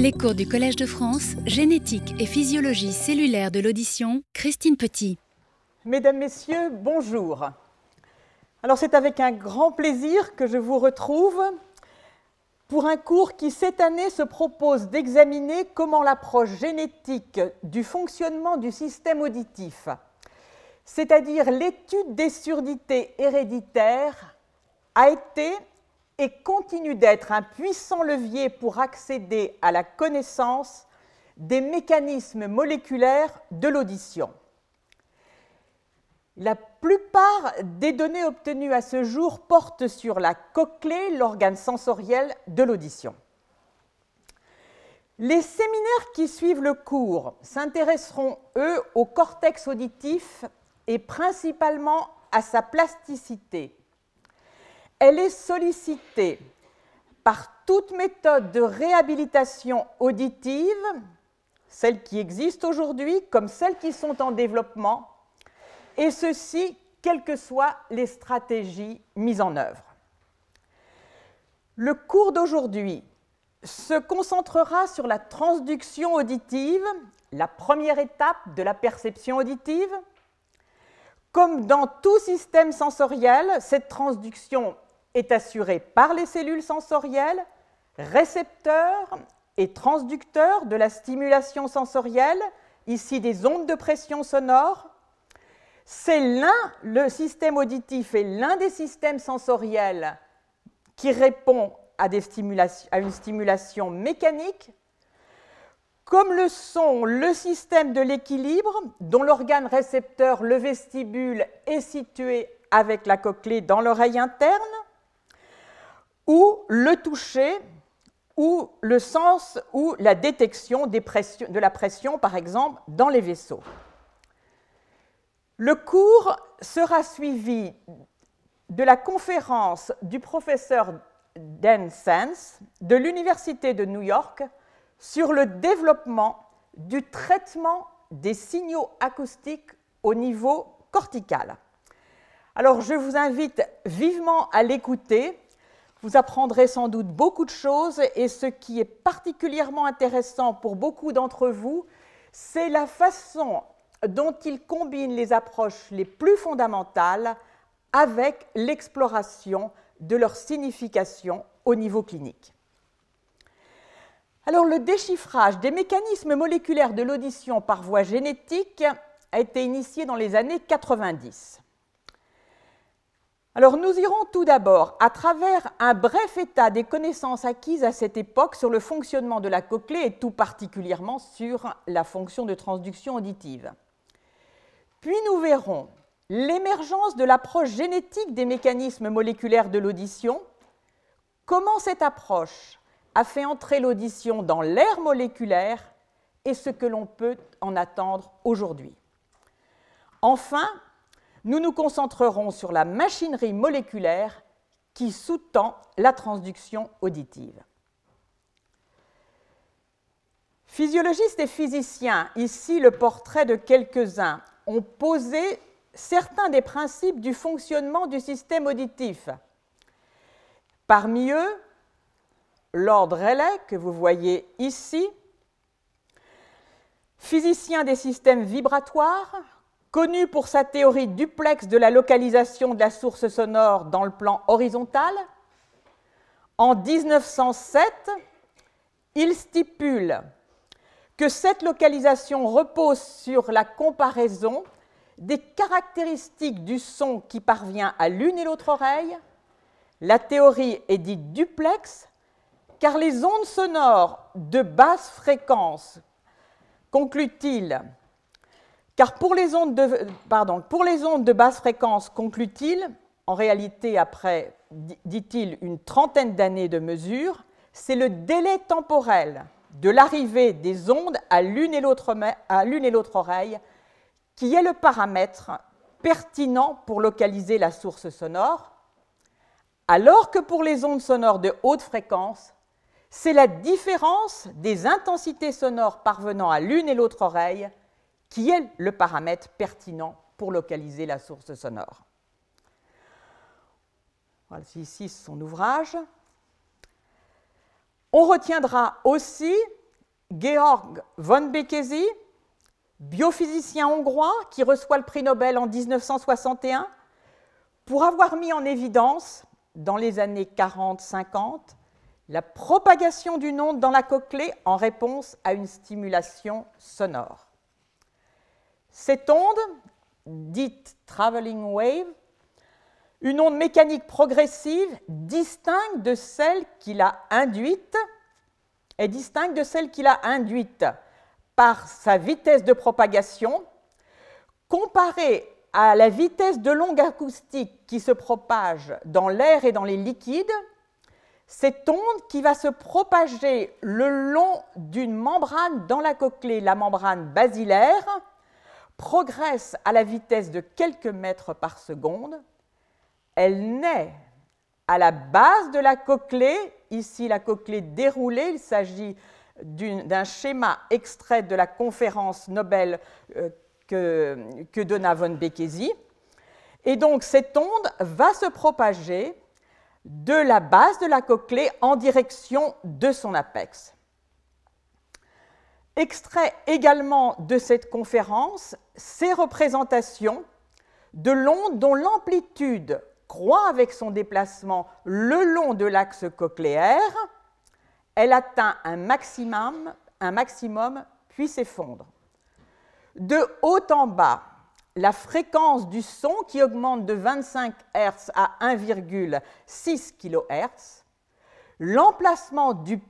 Les cours du Collège de France, génétique et physiologie cellulaire de l'audition, Christine Petit. Mesdames, Messieurs, bonjour. Alors c'est avec un grand plaisir que je vous retrouve pour un cours qui cette année se propose d'examiner comment l'approche génétique du fonctionnement du système auditif, c'est-à-dire l'étude des surdités héréditaires, a été et continue d'être un puissant levier pour accéder à la connaissance des mécanismes moléculaires de l'audition. La plupart des données obtenues à ce jour portent sur la cochlée, l'organe sensoriel de l'audition. Les séminaires qui suivent le cours s'intéresseront, eux, au cortex auditif et principalement à sa plasticité, elle est sollicitée par toute méthode de réhabilitation auditive, celles qui existent aujourd'hui comme celles qui sont en développement, et ceci quelles que soient les stratégies mises en œuvre. Le cours d'aujourd'hui se concentrera sur la transduction auditive, la première étape de la perception auditive. Comme dans tout système sensoriel, cette transduction est assuré par les cellules sensorielles, récepteurs et transducteurs de la stimulation sensorielle, ici des ondes de pression sonore. C'est l'un, le système auditif est l'un des systèmes sensoriels qui répond à, à une stimulation mécanique, comme le sont le système de l'équilibre, dont l'organe récepteur, le vestibule, est situé avec la cochlée dans l'oreille interne, ou le toucher, ou le sens ou la détection de la pression, par exemple, dans les vaisseaux. Le cours sera suivi de la conférence du professeur Dan Sands de l'Université de New York sur le développement du traitement des signaux acoustiques au niveau cortical. Alors je vous invite vivement à l'écouter vous apprendrez sans doute beaucoup de choses et ce qui est particulièrement intéressant pour beaucoup d'entre vous, c'est la façon dont il combine les approches les plus fondamentales avec l'exploration de leur signification au niveau clinique. Alors le déchiffrage des mécanismes moléculaires de l'audition par voie génétique a été initié dans les années 90. Alors nous irons tout d'abord à travers un bref état des connaissances acquises à cette époque sur le fonctionnement de la cochlée et tout particulièrement sur la fonction de transduction auditive. Puis nous verrons l'émergence de l'approche génétique des mécanismes moléculaires de l'audition, comment cette approche a fait entrer l'audition dans l'air moléculaire et ce que l'on peut en attendre aujourd'hui. Enfin, nous nous concentrerons sur la machinerie moléculaire qui sous-tend la transduction auditive. Physiologistes et physiciens, ici le portrait de quelques-uns, ont posé certains des principes du fonctionnement du système auditif. Parmi eux, Lord Rayleigh, que vous voyez ici, physicien des systèmes vibratoires, Connu pour sa théorie duplex de la localisation de la source sonore dans le plan horizontal, en 1907, il stipule que cette localisation repose sur la comparaison des caractéristiques du son qui parvient à l'une et l'autre oreille. La théorie est dite duplex car les ondes sonores de basse fréquence, conclut-il, car pour les ondes de, basse fréquence, conclut-il, en réalité après, dit-il, une trentaine d'années de mesure, c'est le délai temporel de l'arrivée des ondes à l'une et l'autre oreille qui est le paramètre pertinent pour localiser la source sonore, alors que pour les ondes sonores de haute fréquence, c'est la différence des intensités sonores parvenant à l'une et l'autre oreille qui est le paramètre pertinent pour localiser la source sonore. Voilà ici son ouvrage. On retiendra aussi Georg von Békézy, biophysicien hongrois qui reçoit le prix Nobel en 1961, pour avoir mis en évidence, dans les années 40-50, la propagation d'une onde dans la cochlée en réponse à une stimulation sonore. Cette onde, dite traveling wave, une onde mécanique progressive, distincte de celle qui l'a induite, est distincte de celle qui l'a induite par sa vitesse de propagation, comparée à la vitesse de longue acoustique qui se propage dans l'air et dans les liquides, cette onde qui va se propager le long d'une membrane dans la cochlée, la membrane basilaire, progresse à la vitesse de quelques mètres par seconde. Elle naît à la base de la cochlée, ici la cochlée déroulée, il s'agit d'un schéma extrait de la conférence Nobel euh, que, donna von Békézy. Et donc cette onde va se propager de la base de la cochlée en direction de son apex. Extrait également de cette conférence ces représentations de l'onde dont l'amplitude croît avec son déplacement le long de l'axe cochléaire, elle atteint un maximum, un maximum puis s'effondre. De haut en bas, la fréquence du son qui augmente de 25 Hz à 1,6 kHz, l'emplacement du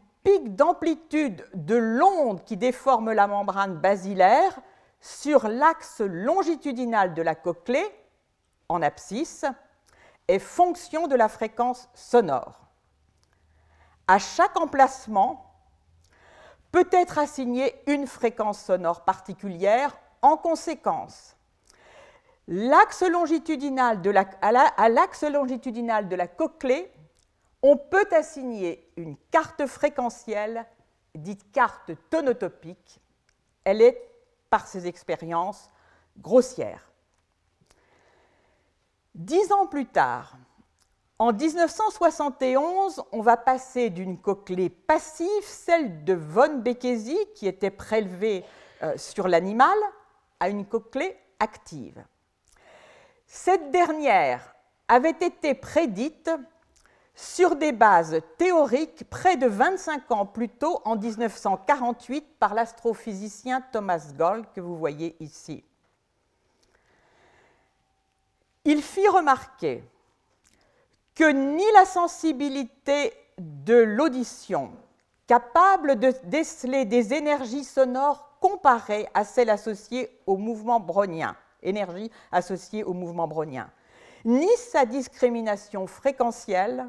d'amplitude de l'onde qui déforme la membrane basilaire sur l'axe longitudinal de la cochlée, en abscisse, est fonction de la fréquence sonore. À chaque emplacement peut être assignée une fréquence sonore particulière en conséquence. L'axe à l'axe longitudinal de la cochlée, on peut assigner une carte fréquentielle dite carte tonotopique. Elle est, par ses expériences, grossière. Dix ans plus tard, en 1971, on va passer d'une cochlée passive, celle de von Békézy, qui était prélevée euh, sur l'animal, à une cochlée active. Cette dernière avait été prédite sur des bases théoriques près de 25 ans plus tôt, en 1948, par l'astrophysicien Thomas Gold, que vous voyez ici. Il fit remarquer que ni la sensibilité de l'audition, capable de déceler des énergies sonores comparées à celles associées au mouvement brownien, énergie associée au mouvement brownien, ni sa discrimination fréquentielle,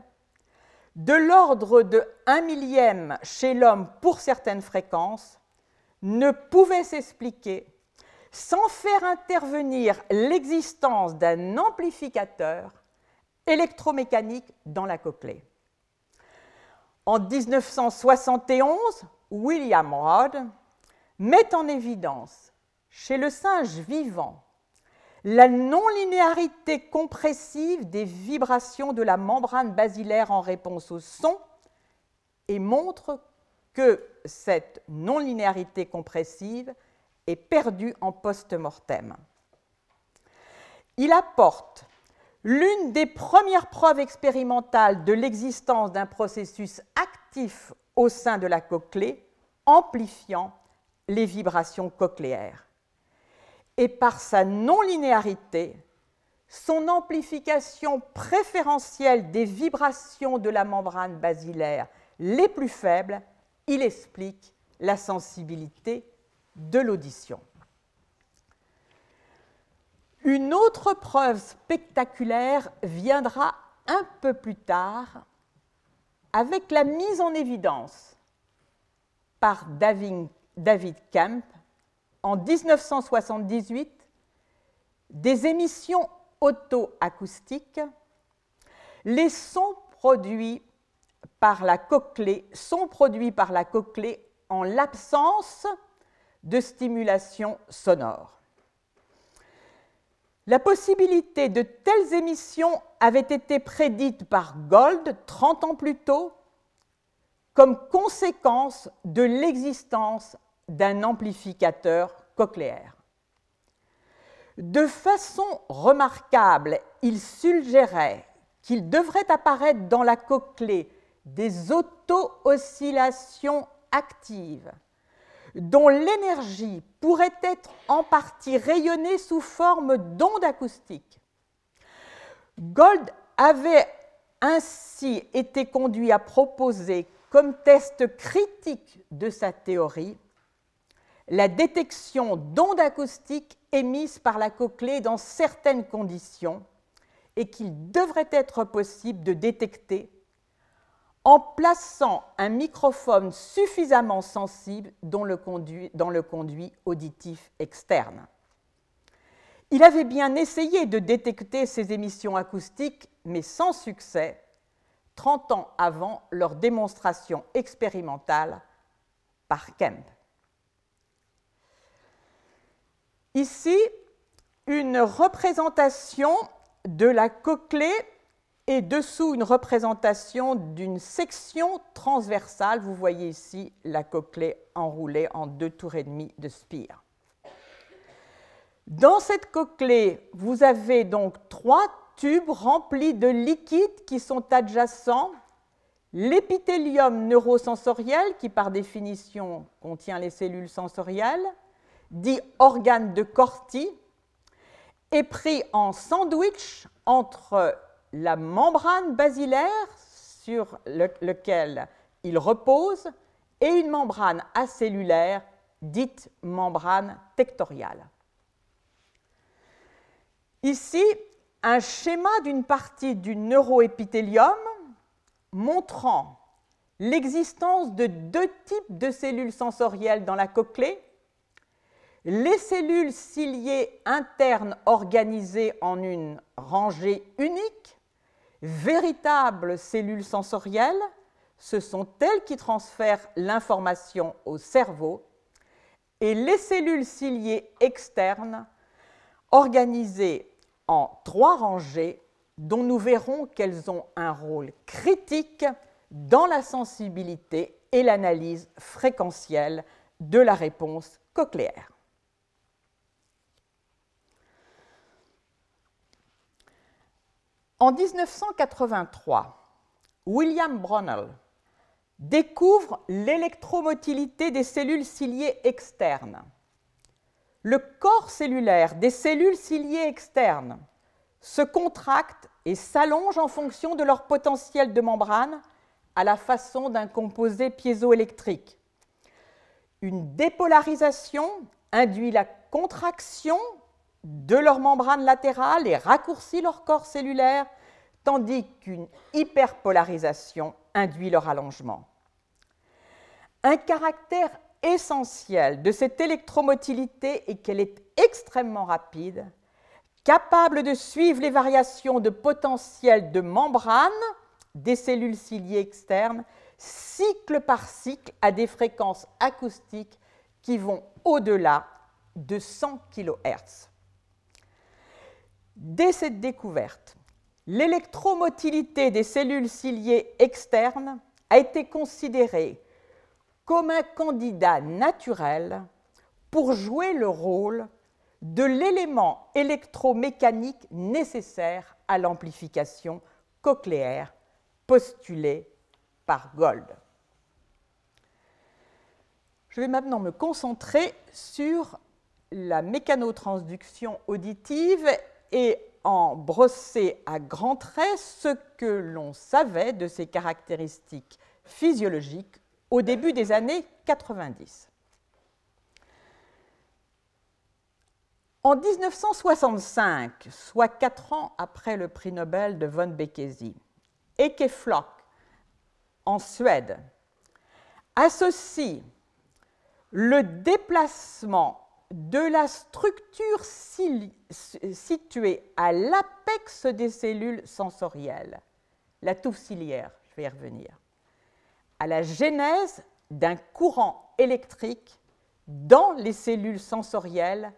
de l'ordre de 1 millième chez l'homme pour certaines fréquences, ne pouvait s'expliquer sans faire intervenir l'existence d'un amplificateur électromécanique dans la cochlée. En 1971, William Rod met en évidence chez le singe vivant la non-linéarité compressive des vibrations de la membrane basilaire en réponse au son et montre que cette non-linéarité compressive est perdue en post-mortem. Il apporte l'une des premières preuves expérimentales de l'existence d'un processus actif au sein de la cochlée amplifiant les vibrations cochléaires et par sa non-linéarité, son amplification préférentielle des vibrations de la membrane basilaire les plus faibles, il explique la sensibilité de l'audition. Une autre preuve spectaculaire viendra un peu plus tard avec la mise en évidence par David, Kemp en 1978 des émissions auto-acoustiques, les sons produits par la cochlée sont produits par la cochlée en l'absence de stimulation sonore. La possibilité de telles émissions avait été prédite par Gold 30 ans plus tôt comme conséquence de l'existence d'un amplificateur cochléaire. De façon remarquable, il suggérait qu'il devrait apparaître dans la cochlée des auto-oscillations actives dont l'énergie pourrait être en partie rayonnée sous forme d'ondes acoustiques. Gold avait ainsi été conduit à proposer comme test critique de sa théorie la détection d'ondes acoustiques émises par la cochlée dans certaines conditions et qu'il devrait être possible de détecter en plaçant un microphone suffisamment sensible dans le conduit, auditif externe. Il avait bien essayé de détecter ces émissions acoustiques, mais sans succès, 30 ans avant leur démonstration expérimentale par Kemp. Ici, une représentation de la cochlée et dessous une représentation d'une section transversale. Vous voyez ici la cochlée enroulée en deux tours et demi de spire. Dans cette cochlée, vous avez donc trois tubes remplis de liquides qui sont adjacents. L'épithélium neurosensoriel, qui par définition contient les cellules sensorielles, dit organe de Corti, est pris en sandwich entre la membrane basilaire sur laquelle il repose et une membrane acellulaire dite membrane tectoriale. Ici, un schéma d'une partie du neuroépithélium montrant l'existence de deux types de cellules sensorielles dans la cochlée, les cellules ciliées internes organisées en une rangée unique véritables cellules sensorielles, ce sont elles qui transfèrent l'information au cerveau, et les cellules ciliées externes, organisées en trois rangées, dont nous verrons qu'elles ont un rôle critique dans la sensibilité et l'analyse fréquentielle de la réponse cochléaire. En 1983, William Brunel découvre l'électromotilité des cellules ciliées externes. Le corps cellulaire des cellules ciliées externes se contracte et s'allonge en fonction de leur potentiel de membrane à la façon d'un composé piézoélectrique. Une dépolarisation induit la contraction de leur membrane latérale et raccourcit leur corps cellulaire, tandis qu'une hyperpolarisation induit leur allongement. Un caractère essentiel de cette électromotilité est qu'elle est extrêmement rapide, capable de suivre les variations de potentiel de membrane des cellules ciliées externes, cycle par cycle, à des fréquences acoustiques qui vont au-delà de 100 kHz. Dès cette découverte, l'électromotilité des cellules ciliées externes a été considérée comme un candidat naturel pour jouer le rôle de l'élément électromécanique nécessaire à l'amplification cochléaire postulée par Gold. Je vais maintenant me concentrer sur la mécanotransduction auditive et en brosser à grands traits ce que l'on savait de ses caractéristiques physiologiques au début des années 90. En 1965, soit quatre ans après le prix Nobel de von Békési, Eke Flock, en Suède, associe le déplacement de la structure située à l'apex des cellules sensorielles, la touffe ciliaire, je vais y revenir, à la genèse d'un courant électrique dans les cellules sensorielles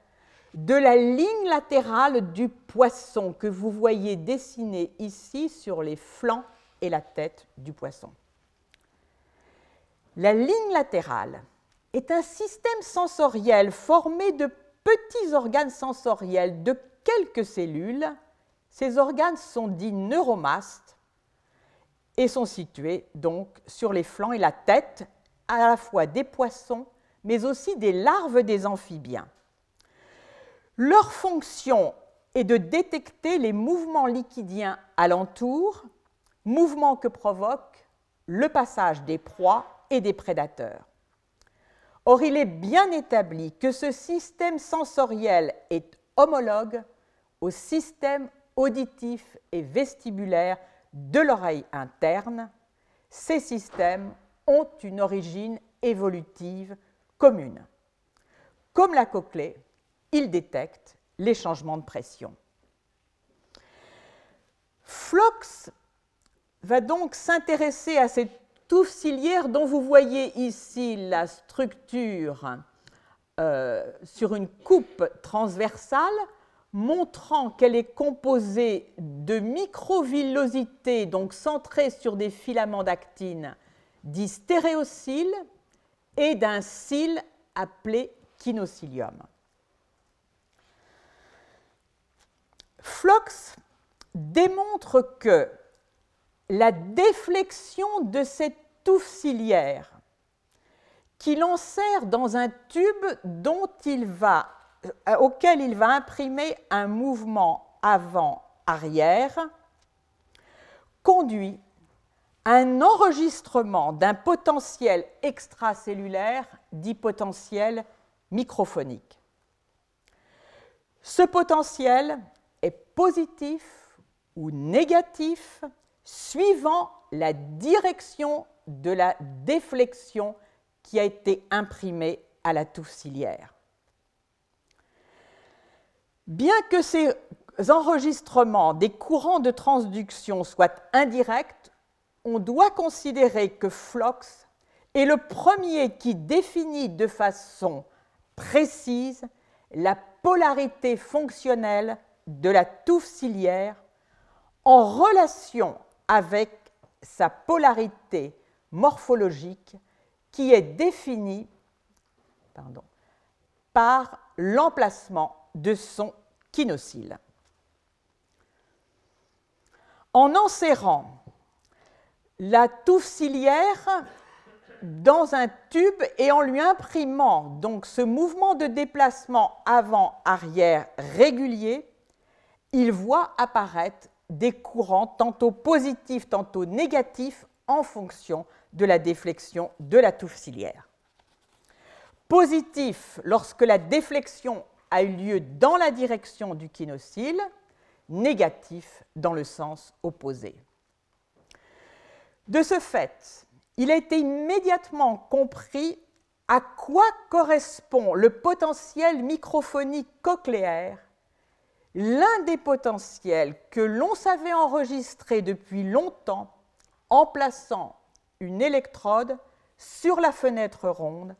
de la ligne latérale du poisson que vous voyez dessinée ici sur les flancs et la tête du poisson. La ligne latérale est un système sensoriel formé de petits organes sensoriels de quelques cellules. Ces organes sont dits neuromastes et sont situés donc sur les flancs et la tête à la fois des poissons mais aussi des larves des amphibiens. Leur fonction est de détecter les mouvements liquidiens alentour, mouvements que provoque le passage des proies et des prédateurs. Or, il est bien établi que ce système sensoriel est homologue au système auditif et vestibulaire de l'oreille interne. Ces systèmes ont une origine évolutive commune. Comme la cochlée, ils détectent les changements de pression. Flox va donc s'intéresser à cette touffe ciliaire dont vous voyez ici la structure euh, sur une coupe transversale montrant qu'elle est composée de microvillosités, donc centrées sur des filaments d'actine, dits stéréocyle, et d'un cil appelé kinocilium. Flox démontre que la déflexion de cette touffe ciliaire qui l'ensert dans un tube euh, auquel il va imprimer un mouvement avant-arrière conduit un enregistrement d'un potentiel extracellulaire dit potentiel microphonique. Ce potentiel est positif ou négatif suivant la direction de la déflexion qui a été imprimée à la touffe ciliaire. Bien que ces enregistrements des courants de transduction soient indirects, on doit considérer que Flox est le premier qui définit de façon précise la polarité fonctionnelle de la touffe ciliaire en relation avec sa polarité morphologique qui est définie par l'emplacement de son kinocyle. En enserrant la touffe ciliaire dans un tube et en lui imprimant donc ce mouvement de déplacement avant-arrière régulier, il voit apparaître des courants tantôt positifs, tantôt négatifs en fonction de la déflexion de la touffe ciliaire. Positif lorsque la déflexion a eu lieu dans la direction du kinocyle, négatif dans le sens opposé. De ce fait, il a été immédiatement compris à quoi correspond le potentiel microphonique cochléaire, l'un des potentiels que l'on savait enregistrer depuis longtemps en plaçant une électrode sur la fenêtre ronde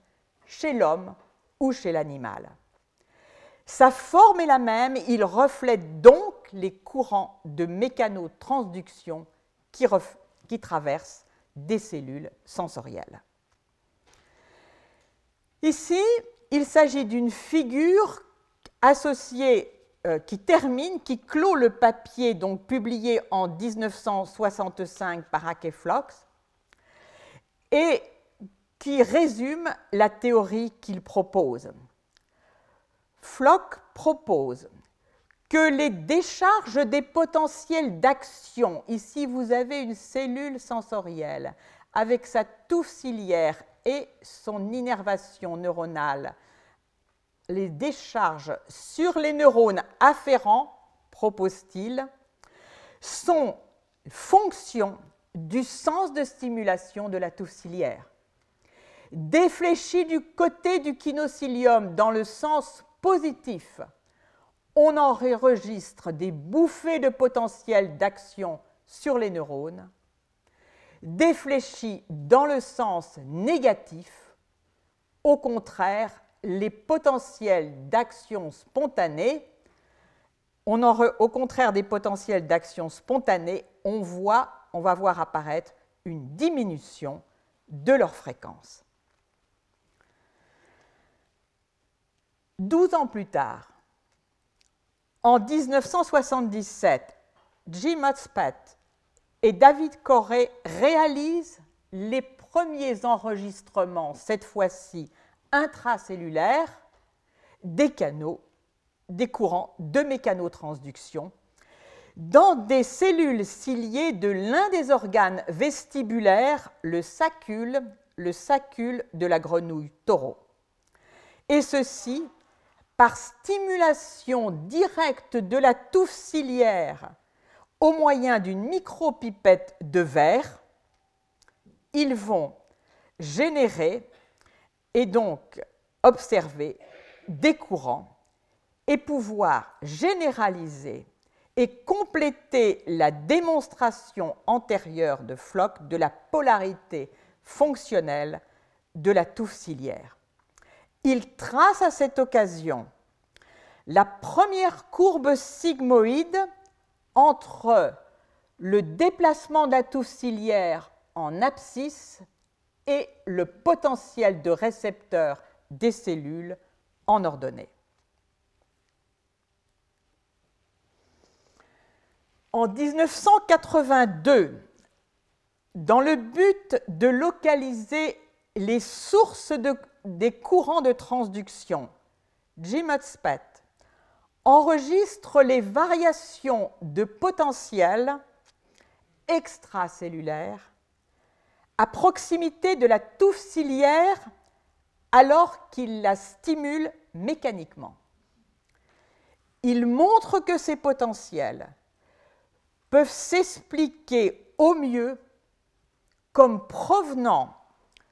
chez l'homme ou chez l'animal. Sa forme est la même, il reflète donc les courants de mécanotransduction qui, qui traversent des cellules sensorielles. Ici, il s'agit d'une figure associée euh, qui termine, qui clôt le papier donc publié en 1965 par Flox et qui résume la théorie qu'il propose. Flock propose que les décharges des potentiels d'action, ici vous avez une cellule sensorielle avec sa touffe ciliaire et son innervation neuronale, les décharges sur les neurones afférents, propose-t-il, sont fonction du sens de stimulation de la touffe ciliaire. Défléchis du côté du kinocilium dans le sens positif, on enregistre des bouffées de potentiel d'action sur les neurones, défléchis dans le sens négatif, au contraire, les potentiels d'action spontanée, au contraire des potentiels d'action spontanée, on, va voir apparaître une diminution de leur fréquence. Douze ans plus tard, en 1977, Jim Hotspet et David Corey réalisent les premiers enregistrements, cette fois-ci intracellulaires, des canaux, des courants de mécanotransduction dans des cellules ciliées de l'un des organes vestibulaires, le sacule, le sacule de la grenouille taureau. Et ceci par stimulation directe de la touffe ciliaire au moyen d'une micropipette de verre, ils vont générer et donc observer des courants et pouvoir généraliser et compléter la démonstration antérieure de Floch de la polarité fonctionnelle de la touffe ciliaire. Il trace à cette occasion la première courbe sigmoïde entre le déplacement de la touffe ciliaire en abscisse et le potentiel de récepteur des cellules en ordonnée. En 1982, dans le but de localiser les sources des courants de transduction, Jim Hotspet enregistre les variations de potentiel extracellulaire à proximité de la touffe ciliaire alors qu'il la stimule mécaniquement. Il montre que ces potentiels peuvent s'expliquer au mieux comme provenant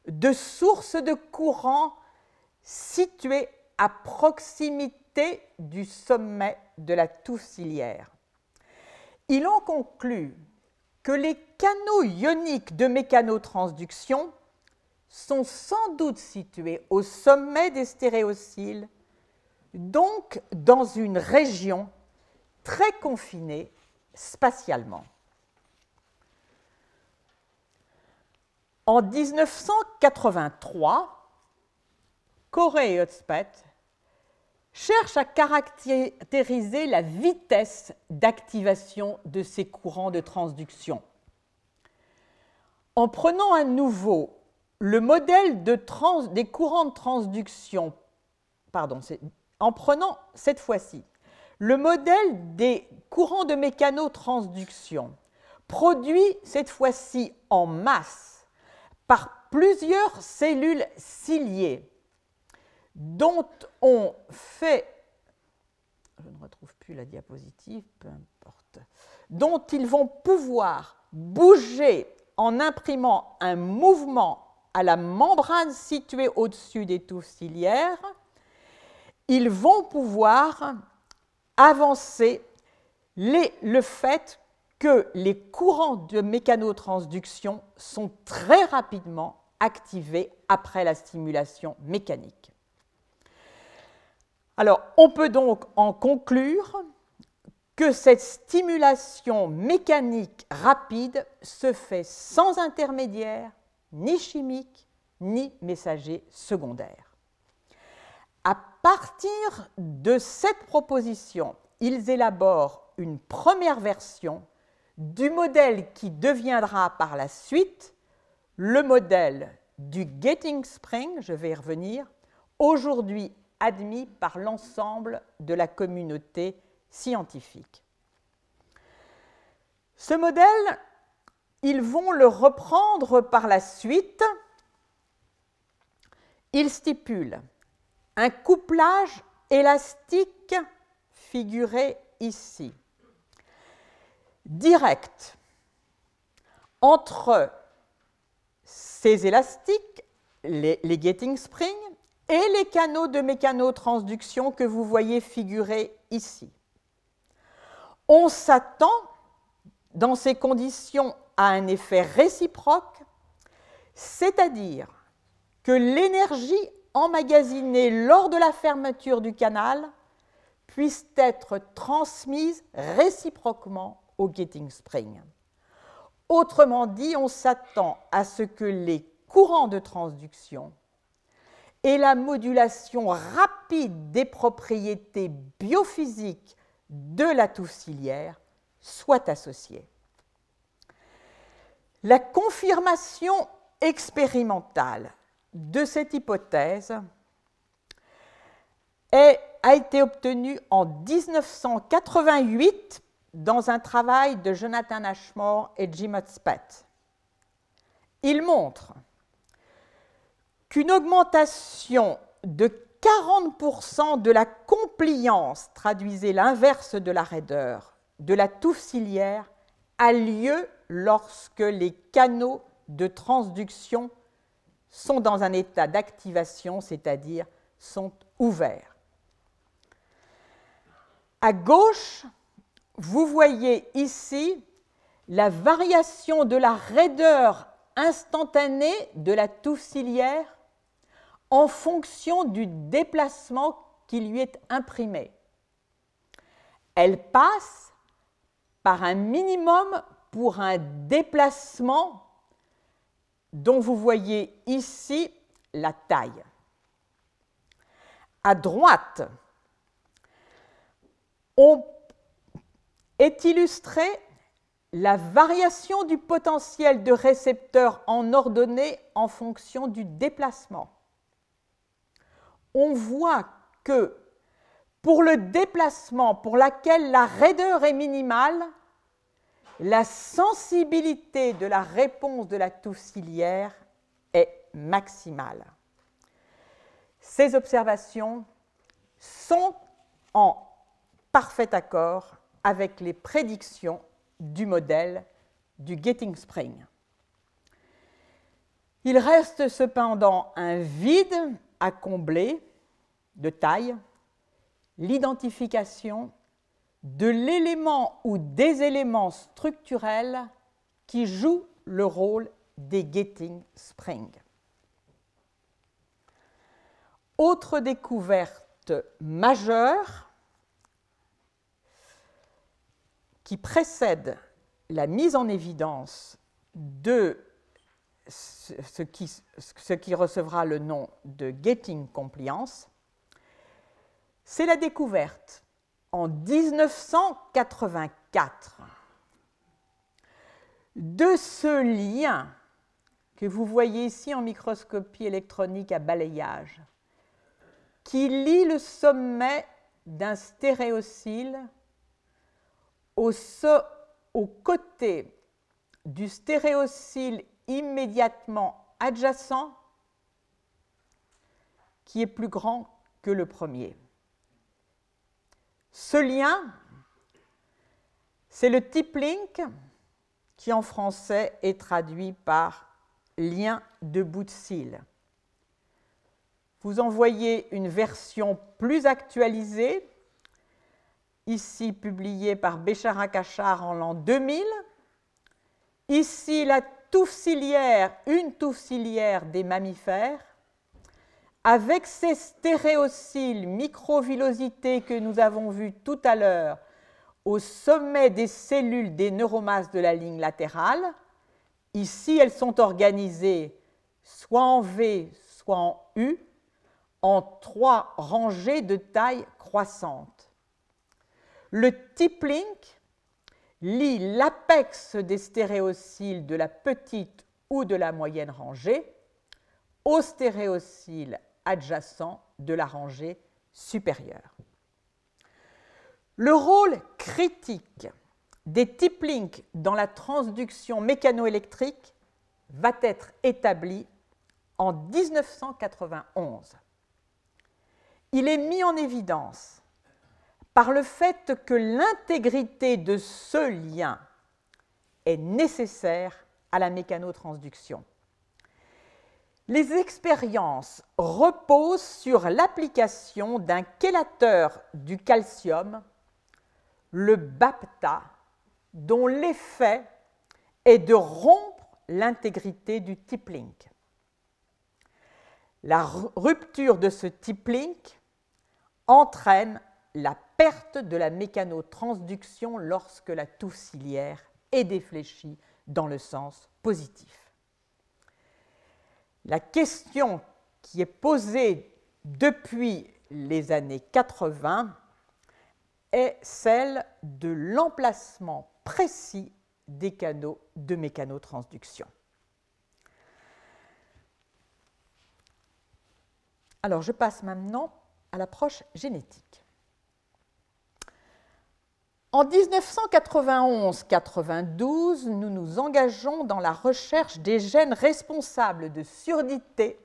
de sources de courant situées à proximité du sommet de la touffe ciliaire. Il en conclut que les canaux ioniques de mécanotransduction sont sans doute situés au sommet des stéréociles, donc dans une région très confinée spatialement. En 1983, Corey et Hotspet cherchent à caractériser la vitesse d'activation de ces courants de transduction. En prenant à nouveau le modèle de des courants de transduction, pardon, en prenant cette fois-ci le modèle des courants de mécanotransduction, produit cette fois-ci en masse par plusieurs cellules ciliées, dont on fait, je ne retrouve plus la diapositive, peu importe, dont ils vont pouvoir bouger en imprimant un mouvement à la membrane située au-dessus des touffes ciliaires, ils vont pouvoir avancer le fait que les courants de mécanotransduction sont très rapidement activés après la stimulation mécanique. Alors, on peut donc en conclure que cette stimulation mécanique rapide se fait sans intermédiaire, ni chimique, ni messager secondaire. À partir de cette proposition, ils élaborent une première version du modèle qui deviendra par la suite le modèle du Getting Spring, je vais y revenir, aujourd'hui admis par l'ensemble de la communauté scientifique. Ce modèle, ils vont le reprendre par la suite. Il stipule un couplage élastique figuré ici, direct entre ces élastiques, les, les getting springs, et les canaux de mécanotransduction que vous voyez figurés ici. On s'attend, dans ces conditions, à un effet réciproque, c'est-à-dire que l'énergie emmagasinée lors de la fermeture du canal puisse être transmise réciproquement au getting spring. Autrement dit, on s'attend à ce que les courants de transduction et la modulation rapide des propriétés biophysiques de la touffe ciliaire soient associées. La confirmation expérimentale de cette hypothèse a été obtenue en 1988 dans un travail de Jonathan Ashmore et Jim Hotspett. Il montre qu'une augmentation de 40% de la compliance, traduisez l'inverse de la raideur, de la touffe a lieu lorsque les canaux de transduction sont dans un état d'activation, c'est-à-dire sont ouverts. À gauche, vous voyez ici la variation de la raideur instantanée de la touffe en fonction du déplacement qui lui est imprimé. Elle passe par un minimum pour un déplacement dont vous voyez ici la taille. À droite, on est illustré la variation du potentiel de récepteur en ordonnée en fonction du déplacement. On voit que pour le déplacement pour laquelle la raideur est minimale, la sensibilité de la réponse de la ciliaire est maximale. Ces observations sont en parfait accord avec les prédictions du modèle du Getting Spring. Il reste cependant un vide à combler de taille, l'identification de l'élément ou des éléments structurels qui jouent le rôle des Getting Spring. Autre découverte majeure qui précède la mise en évidence de ce qui, ce qui, recevra le nom de Getting Compliance, c'est la découverte en 1984 de ce lien que vous voyez ici en microscopie électronique à balayage, qui lie le sommet d'un stéréocyle au, au côté du stéréocyle immédiatement adjacent qui est plus grand que le premier. Ce lien, c'est le tip link qui en français est traduit par lien de bout de cils. Vous en voyez une version plus actualisée ici publié par Béchara Cachard en l'an 2000. Ici, la touffe une touffe ciliaire des mammifères, avec ces stéréocils microvillosités que nous avons vus tout à l'heure au sommet des cellules des neuromasses de la ligne latérale. Ici, elles sont organisées soit en V, soit en U, en trois rangées de taille croissante. Le tip link lie l'apex des stéréociles de la petite ou de la moyenne rangée au stéréocyle adjacent de la rangée supérieure. Le rôle critique des tip links dans la transduction mécanoélectrique va être établi en 1991. Il est mis en évidence par le fait que l'intégrité de ce lien est nécessaire à la mécanotransduction. Les expériences reposent sur l'application d'un chélateur du calcium, le BAPTA, dont l'effet est de rompre l'intégrité du tip link. La rupture de ce tip link entraîne la perte de la mécanotransduction lorsque la touffe ciliaire est défléchie dans le sens positif. La question qui est posée depuis les années 80 est celle de l'emplacement précis des canaux de mécanotransduction. Alors je passe maintenant à l'approche génétique. En 1991-92, nous nous engageons dans la recherche des gènes responsables de surdité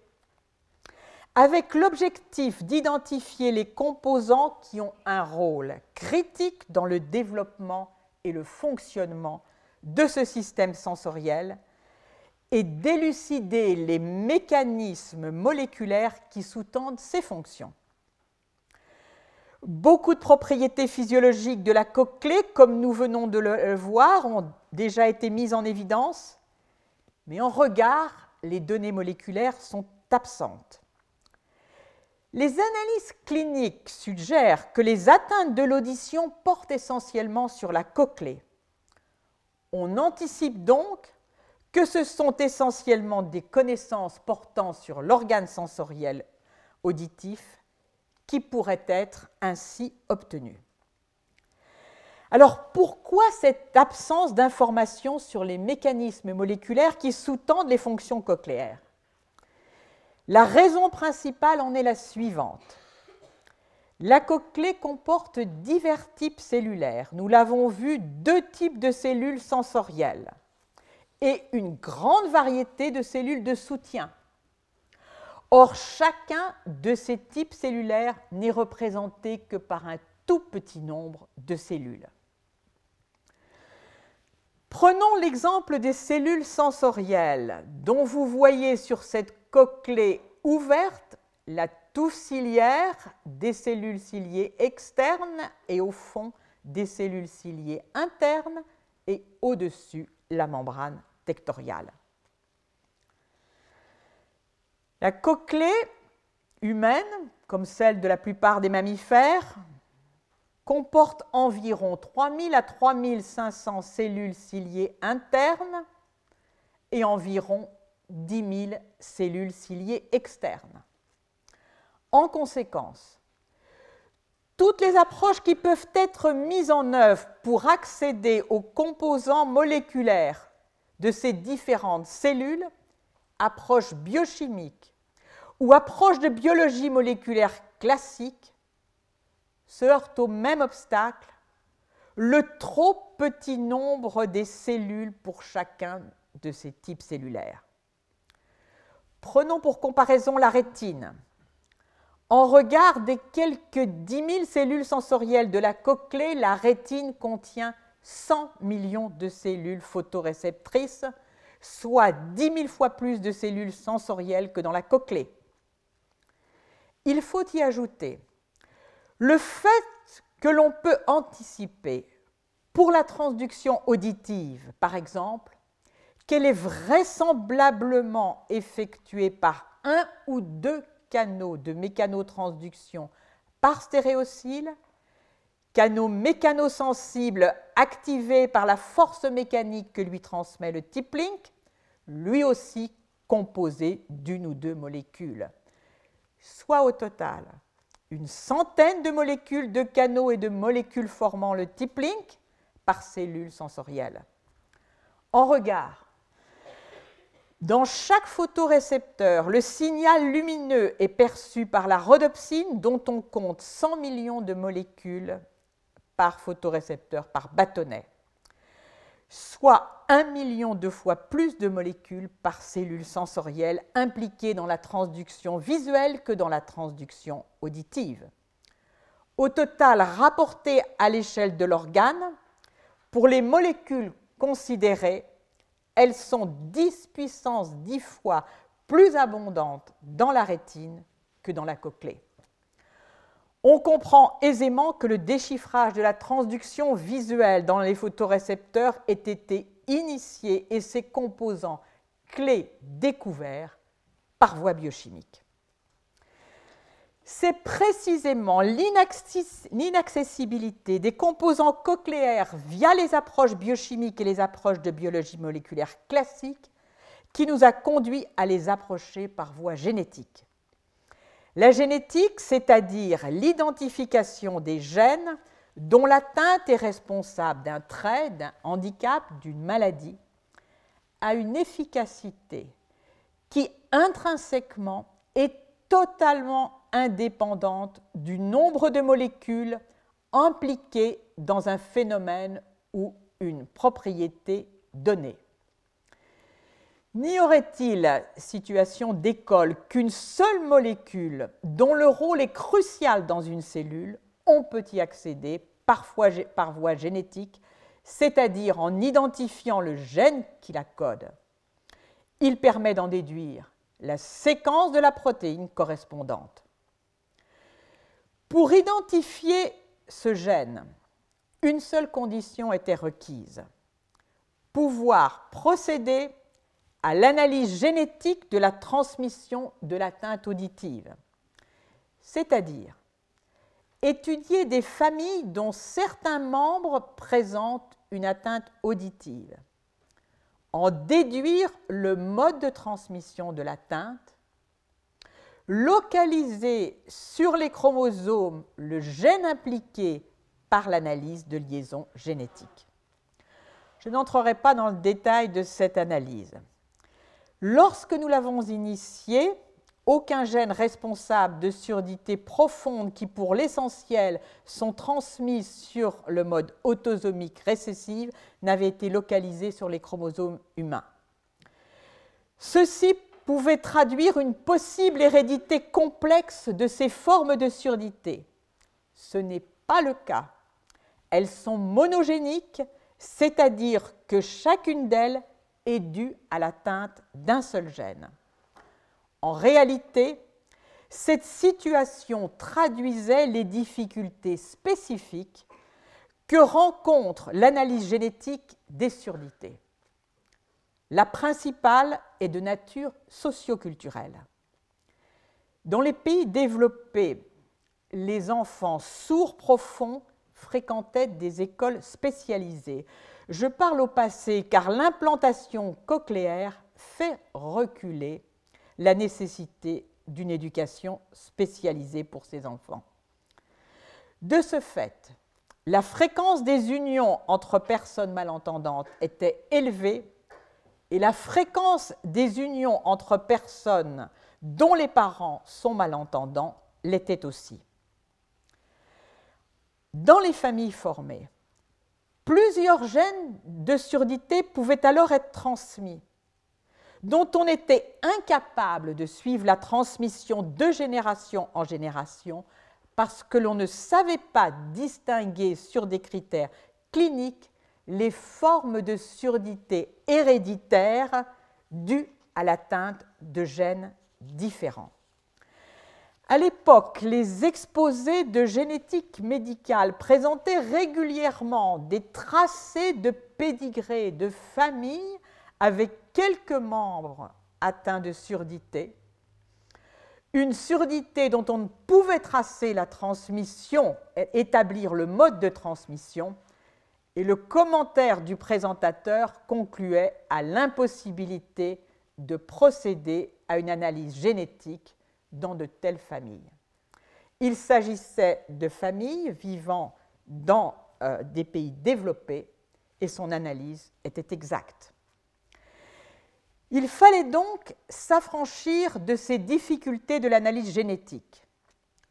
avec l'objectif d'identifier les composants qui ont un rôle critique dans le développement et le fonctionnement de ce système sensoriel et d'élucider les mécanismes moléculaires qui sous-tendent ces fonctions. Beaucoup de propriétés physiologiques de la cochlée, comme nous venons de le voir, ont déjà été mises en évidence, mais en regard, les données moléculaires sont absentes. Les analyses cliniques suggèrent que les atteintes de l'audition portent essentiellement sur la cochlée. On anticipe donc que ce sont essentiellement des connaissances portant sur l'organe sensoriel auditif qui pourrait être ainsi obtenu. Alors pourquoi cette absence d'informations sur les mécanismes moléculaires qui sous-tendent les fonctions cochléaires? La raison principale en est la suivante. La cochlée comporte divers types cellulaires. Nous l'avons vu, deux types de cellules sensorielles et une grande variété de cellules de soutien Or, chacun de ces types cellulaires n'est représenté que par un tout petit nombre de cellules. Prenons l'exemple des cellules sensorielles, dont vous voyez sur cette cochlée ouverte la touffe ciliaire des cellules ciliées externes et au fond des cellules ciliées internes et au-dessus la membrane tectoriale. La cochlée humaine, comme celle de la plupart des mammifères, comporte environ 3000 à 3500 cellules ciliées internes et environ 10 000 cellules ciliées externes. En conséquence, toutes les approches qui peuvent être mises en œuvre pour accéder aux composants moléculaires de ces différentes cellules, approches biochimiques, ou approche de biologie moléculaire classique se heurte au même obstacle, le trop petit nombre des cellules pour chacun de ces types cellulaires. Prenons pour comparaison la rétine. En regard des quelques 10 000 cellules sensorielles de la cochlée, la rétine contient 100 millions de cellules photoréceptrices, soit 10 000 fois plus de cellules sensorielles que dans la cochlée. Il faut y ajouter le fait que l'on peut anticiper pour la transduction auditive, par exemple, qu'elle est vraisemblablement effectuée par un ou deux canaux de mécanotransduction par stéréocyle, canaux mécanosensibles activés par la force mécanique que lui transmet le tip link, lui aussi composé d'une ou deux molécules soit au total une centaine de molécules de canaux et de molécules formant le tip link par cellule sensorielle. En regard, dans chaque photorécepteur, le signal lumineux est perçu par la rhodopsine dont on compte 100 millions de molécules par photorécepteur, par bâtonnet soit un million de fois plus de molécules par cellule sensorielle impliquées dans la transduction visuelle que dans la transduction auditive. Au total, rapporté à l'échelle de l'organe, pour les molécules considérées, elles sont 10 puissance 10 fois plus abondantes dans la rétine que dans la cochlée on comprend aisément que le déchiffrage de la transduction visuelle dans les photorécepteurs ait été initié et ses composants clés découverts par voie biochimique. C'est précisément l'inaccessibilité des composants cochléaires via les approches biochimiques et les approches de biologie moléculaire classique qui nous a conduit à les approcher par voie génétique. La génétique, c'est-à-dire l'identification des gènes dont l'atteinte est responsable d'un trait, d'un handicap, d'une maladie, a une efficacité qui intrinsèquement est totalement indépendante du nombre de molécules impliquées dans un phénomène ou une propriété donnée. N'y aurait-il, situation d'école, qu'une seule molécule dont le rôle est crucial dans une cellule, on peut y accéder par voie génétique, c'est-à-dire en identifiant le gène qui la code? Il permet d'en déduire la séquence de la protéine correspondante. Pour identifier ce gène, une seule condition était requise pouvoir procéder à l'analyse génétique de la transmission de l'atteinte auditive, c'est-à-dire étudier des familles dont certains membres présentent une atteinte auditive, en déduire le mode de transmission de l'atteinte, localiser sur les chromosomes le gène impliqué par l'analyse de liaison génétique. Je n'entrerai pas dans le détail de cette analyse. Lorsque nous l'avons initiée, aucun gène responsable de surdité profonde qui, pour l'essentiel, sont transmises sur le mode autosomique récessif n'avait été localisé sur les chromosomes humains. Ceci pouvait traduire une possible hérédité complexe de ces formes de surdité. Ce n'est pas le cas. Elles sont monogéniques, c'est-à-dire que chacune d'elles est due à l'atteinte d'un seul gène. En réalité, cette situation traduisait les difficultés spécifiques que rencontre l'analyse génétique des surdités. La principale est de nature socioculturelle. Dans les pays développés, les enfants sourds profonds fréquentaient des écoles spécialisées. Je parle au passé car l'implantation cochléaire fait reculer la nécessité d'une éducation spécialisée pour ces enfants. De ce fait, la fréquence des unions entre personnes malentendantes était élevée et la fréquence des unions entre personnes dont les parents sont malentendants l'était aussi. Dans les familles formées, plusieurs gènes de surdité pouvaient alors être transmis dont on était incapable de suivre la transmission de génération en génération parce que l'on ne savait pas distinguer sur des critères cliniques les formes de surdité héréditaire dues à l'atteinte de gènes différents. À l'époque, les exposés de génétique médicale présentaient régulièrement des tracés de pédigrés de familles avec quelques membres atteints de surdité, une surdité dont on ne pouvait tracer la transmission, établir le mode de transmission, et le commentaire du présentateur concluait à l'impossibilité de procéder à une analyse génétique dans de telles familles. Il s'agissait de familles vivant dans euh, des pays développés et son analyse était exacte. Il fallait donc s'affranchir de ces difficultés de l'analyse génétique,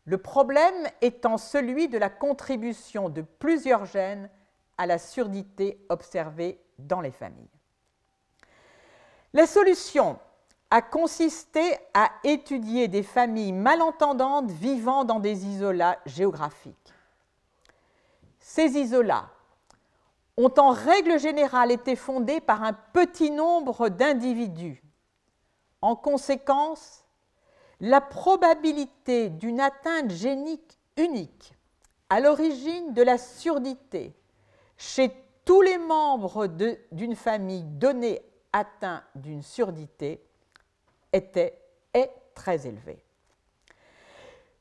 le problème étant celui de la contribution de plusieurs gènes à la surdité observée dans les familles. La solution a consisté à étudier des familles malentendantes vivant dans des isolats géographiques. Ces isolats ont en règle générale été fondés par un petit nombre d'individus. En conséquence, la probabilité d'une atteinte génique unique à l'origine de la surdité chez tous les membres d'une famille donnée atteint d'une surdité était, est très élevée.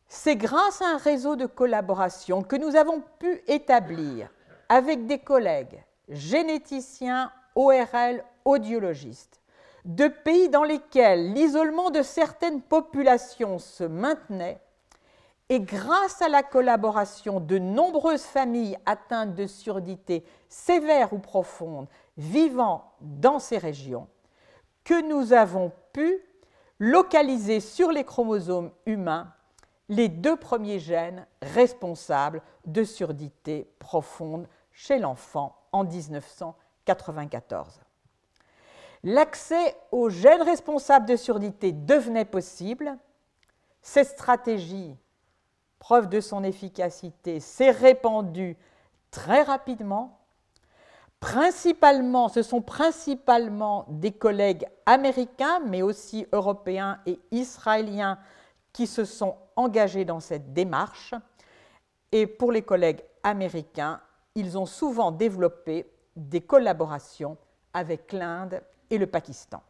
C'est grâce à un réseau de collaboration que nous avons pu établir avec des collègues généticiens, ORL, audiologistes, de pays dans lesquels l'isolement de certaines populations se maintenait et grâce à la collaboration de nombreuses familles atteintes de surdité sévère ou profonde vivant dans ces régions, que nous avons pu localiser sur les chromosomes humains les deux premiers gènes responsables de surdité profonde chez l'enfant en 1994. L'accès aux gènes responsables de surdité devenait possible. Cette stratégie, preuve de son efficacité, s'est répandue très rapidement. Principalement, ce sont principalement des collègues américains, mais aussi européens et israéliens qui se sont engagés dans cette démarche. Et pour les collègues américains, ils ont souvent développé des collaborations avec l'Inde et le Pakistan.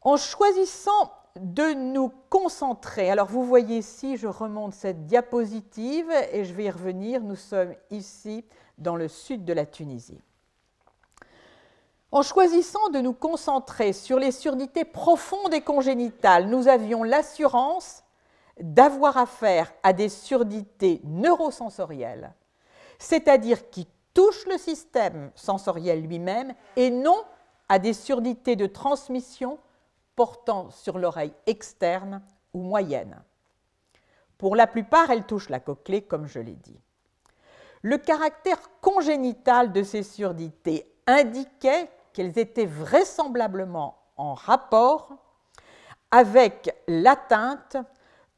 En choisissant de nous concentrer, alors vous voyez ici, je remonte cette diapositive et je vais y revenir, nous sommes ici dans le sud de la Tunisie. En choisissant de nous concentrer sur les surdités profondes et congénitales, nous avions l'assurance d'avoir affaire à des surdités neurosensorielles, c'est-à-dire qui touche le système sensoriel lui-même et non à des surdités de transmission portant sur l'oreille externe ou moyenne. Pour la plupart, elles touchent la cochlée, comme je l'ai dit. Le caractère congénital de ces surdités indiquait qu'elles étaient vraisemblablement en rapport avec l'atteinte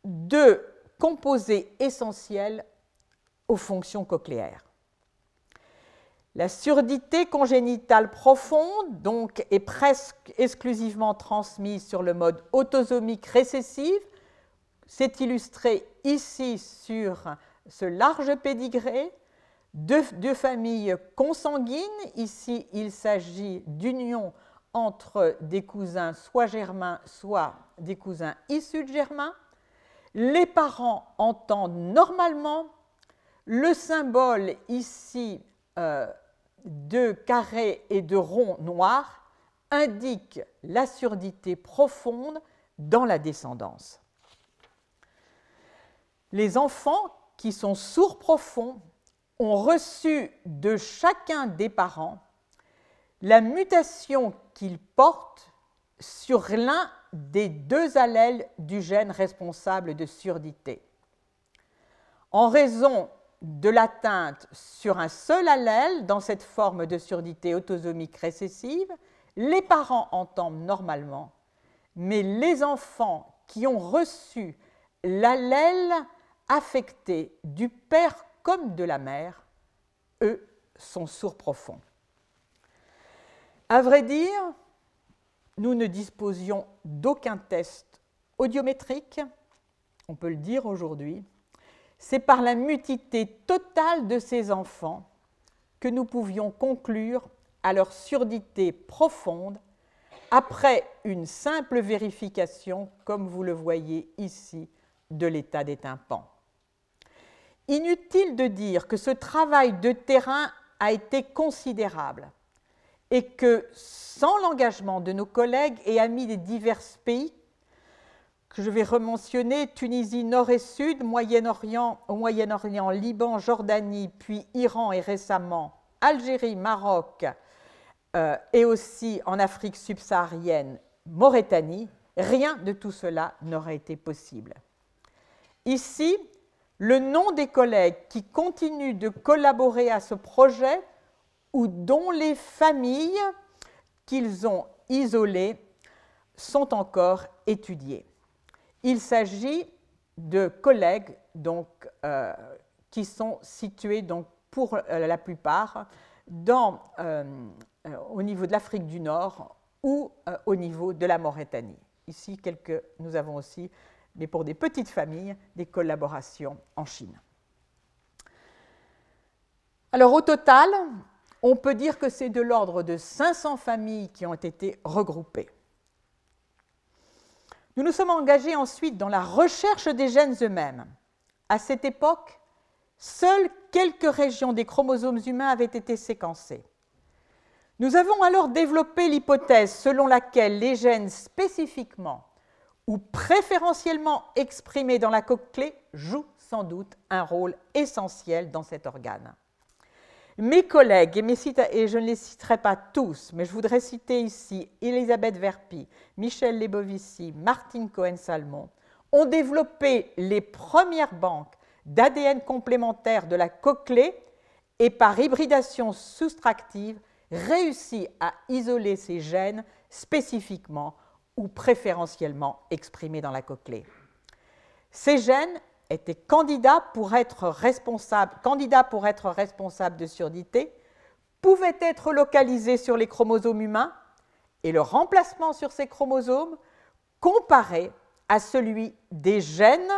de composés essentiels aux fonctions cochléaires. La surdité congénitale profonde, donc, est presque exclusivement transmise sur le mode autosomique récessif. C'est illustré ici sur ce large pédigré. Deux, familles consanguines. Ici, il s'agit d'union entre des cousins soit germains, soit des cousins issus de germains. Les parents entendent normalement. Le symbole ici euh, de carrés et de ronds noirs indique la surdité profonde dans la descendance. Les enfants qui sont sourds profonds ont reçu de chacun des parents la mutation qu'ils portent sur l'un des deux allèles du gène responsable de surdité. En raison de l'atteinte sur un seul allèle dans cette forme de surdité autosomique récessive, les parents entendent normalement, mais les enfants qui ont reçu l'allèle affecté du père comme de la mère, eux, sont sourds profonds. À vrai dire, nous ne disposions d'aucun test audiométrique, on peut le dire aujourd'hui, c'est par la mutité totale de ces enfants que nous pouvions conclure à leur surdité profonde après une simple vérification, comme vous le voyez ici, de l'état des tympans. Inutile de dire que ce travail de terrain a été considérable et que sans l'engagement de nos collègues et amis des divers pays que je vais rementionner, Tunisie nord et sud, Moyen-Orient, au Moyen-Orient, Liban, Jordanie, puis Iran et récemment Algérie, Maroc euh, et aussi en Afrique subsaharienne, Mauritanie, rien de tout cela n'aurait été possible. Ici, le nom des collègues qui continuent de collaborer à ce projet ou dont les familles qu'ils ont isolées sont encore étudiées. Il s'agit de collègues donc, euh, qui sont situés donc, pour euh, la plupart euh, au niveau de l'Afrique du Nord ou au niveau de la Mauritanie. Ici, quelques, nous avons aussi, mais pour des petites familles, des collaborations en Chine. Alors au total, on peut dire que c'est de l'ordre de 500 familles qui ont été regroupées. Nous nous sommes engagés ensuite dans la recherche des gènes eux-mêmes. À cette époque, seules quelques régions des chromosomes humains avaient été séquencées. Nous avons alors développé l'hypothèse selon laquelle les gènes spécifiquement ou préférentiellement exprimés dans la cochlée jouent sans doute un rôle essentiel dans cet organe. Mes collègues, et, je ne les citerai pas tous, mais je voudrais citer ici Elisabeth Verpi, Michel Lebovici, Martine Cohen-Salmon, ont développé les premières banques d'ADN complémentaire de la cochlée et par hybridation soustractive réussi à isoler ces gènes spécifiquement ou préférentiellement exprimés dans la cochlée. Ces gènes étaient candidats pour être responsables, candidats pour être responsables de surdité, pouvaient être localisés sur les chromosomes humains et le remplacement sur ces chromosomes comparé à celui des gènes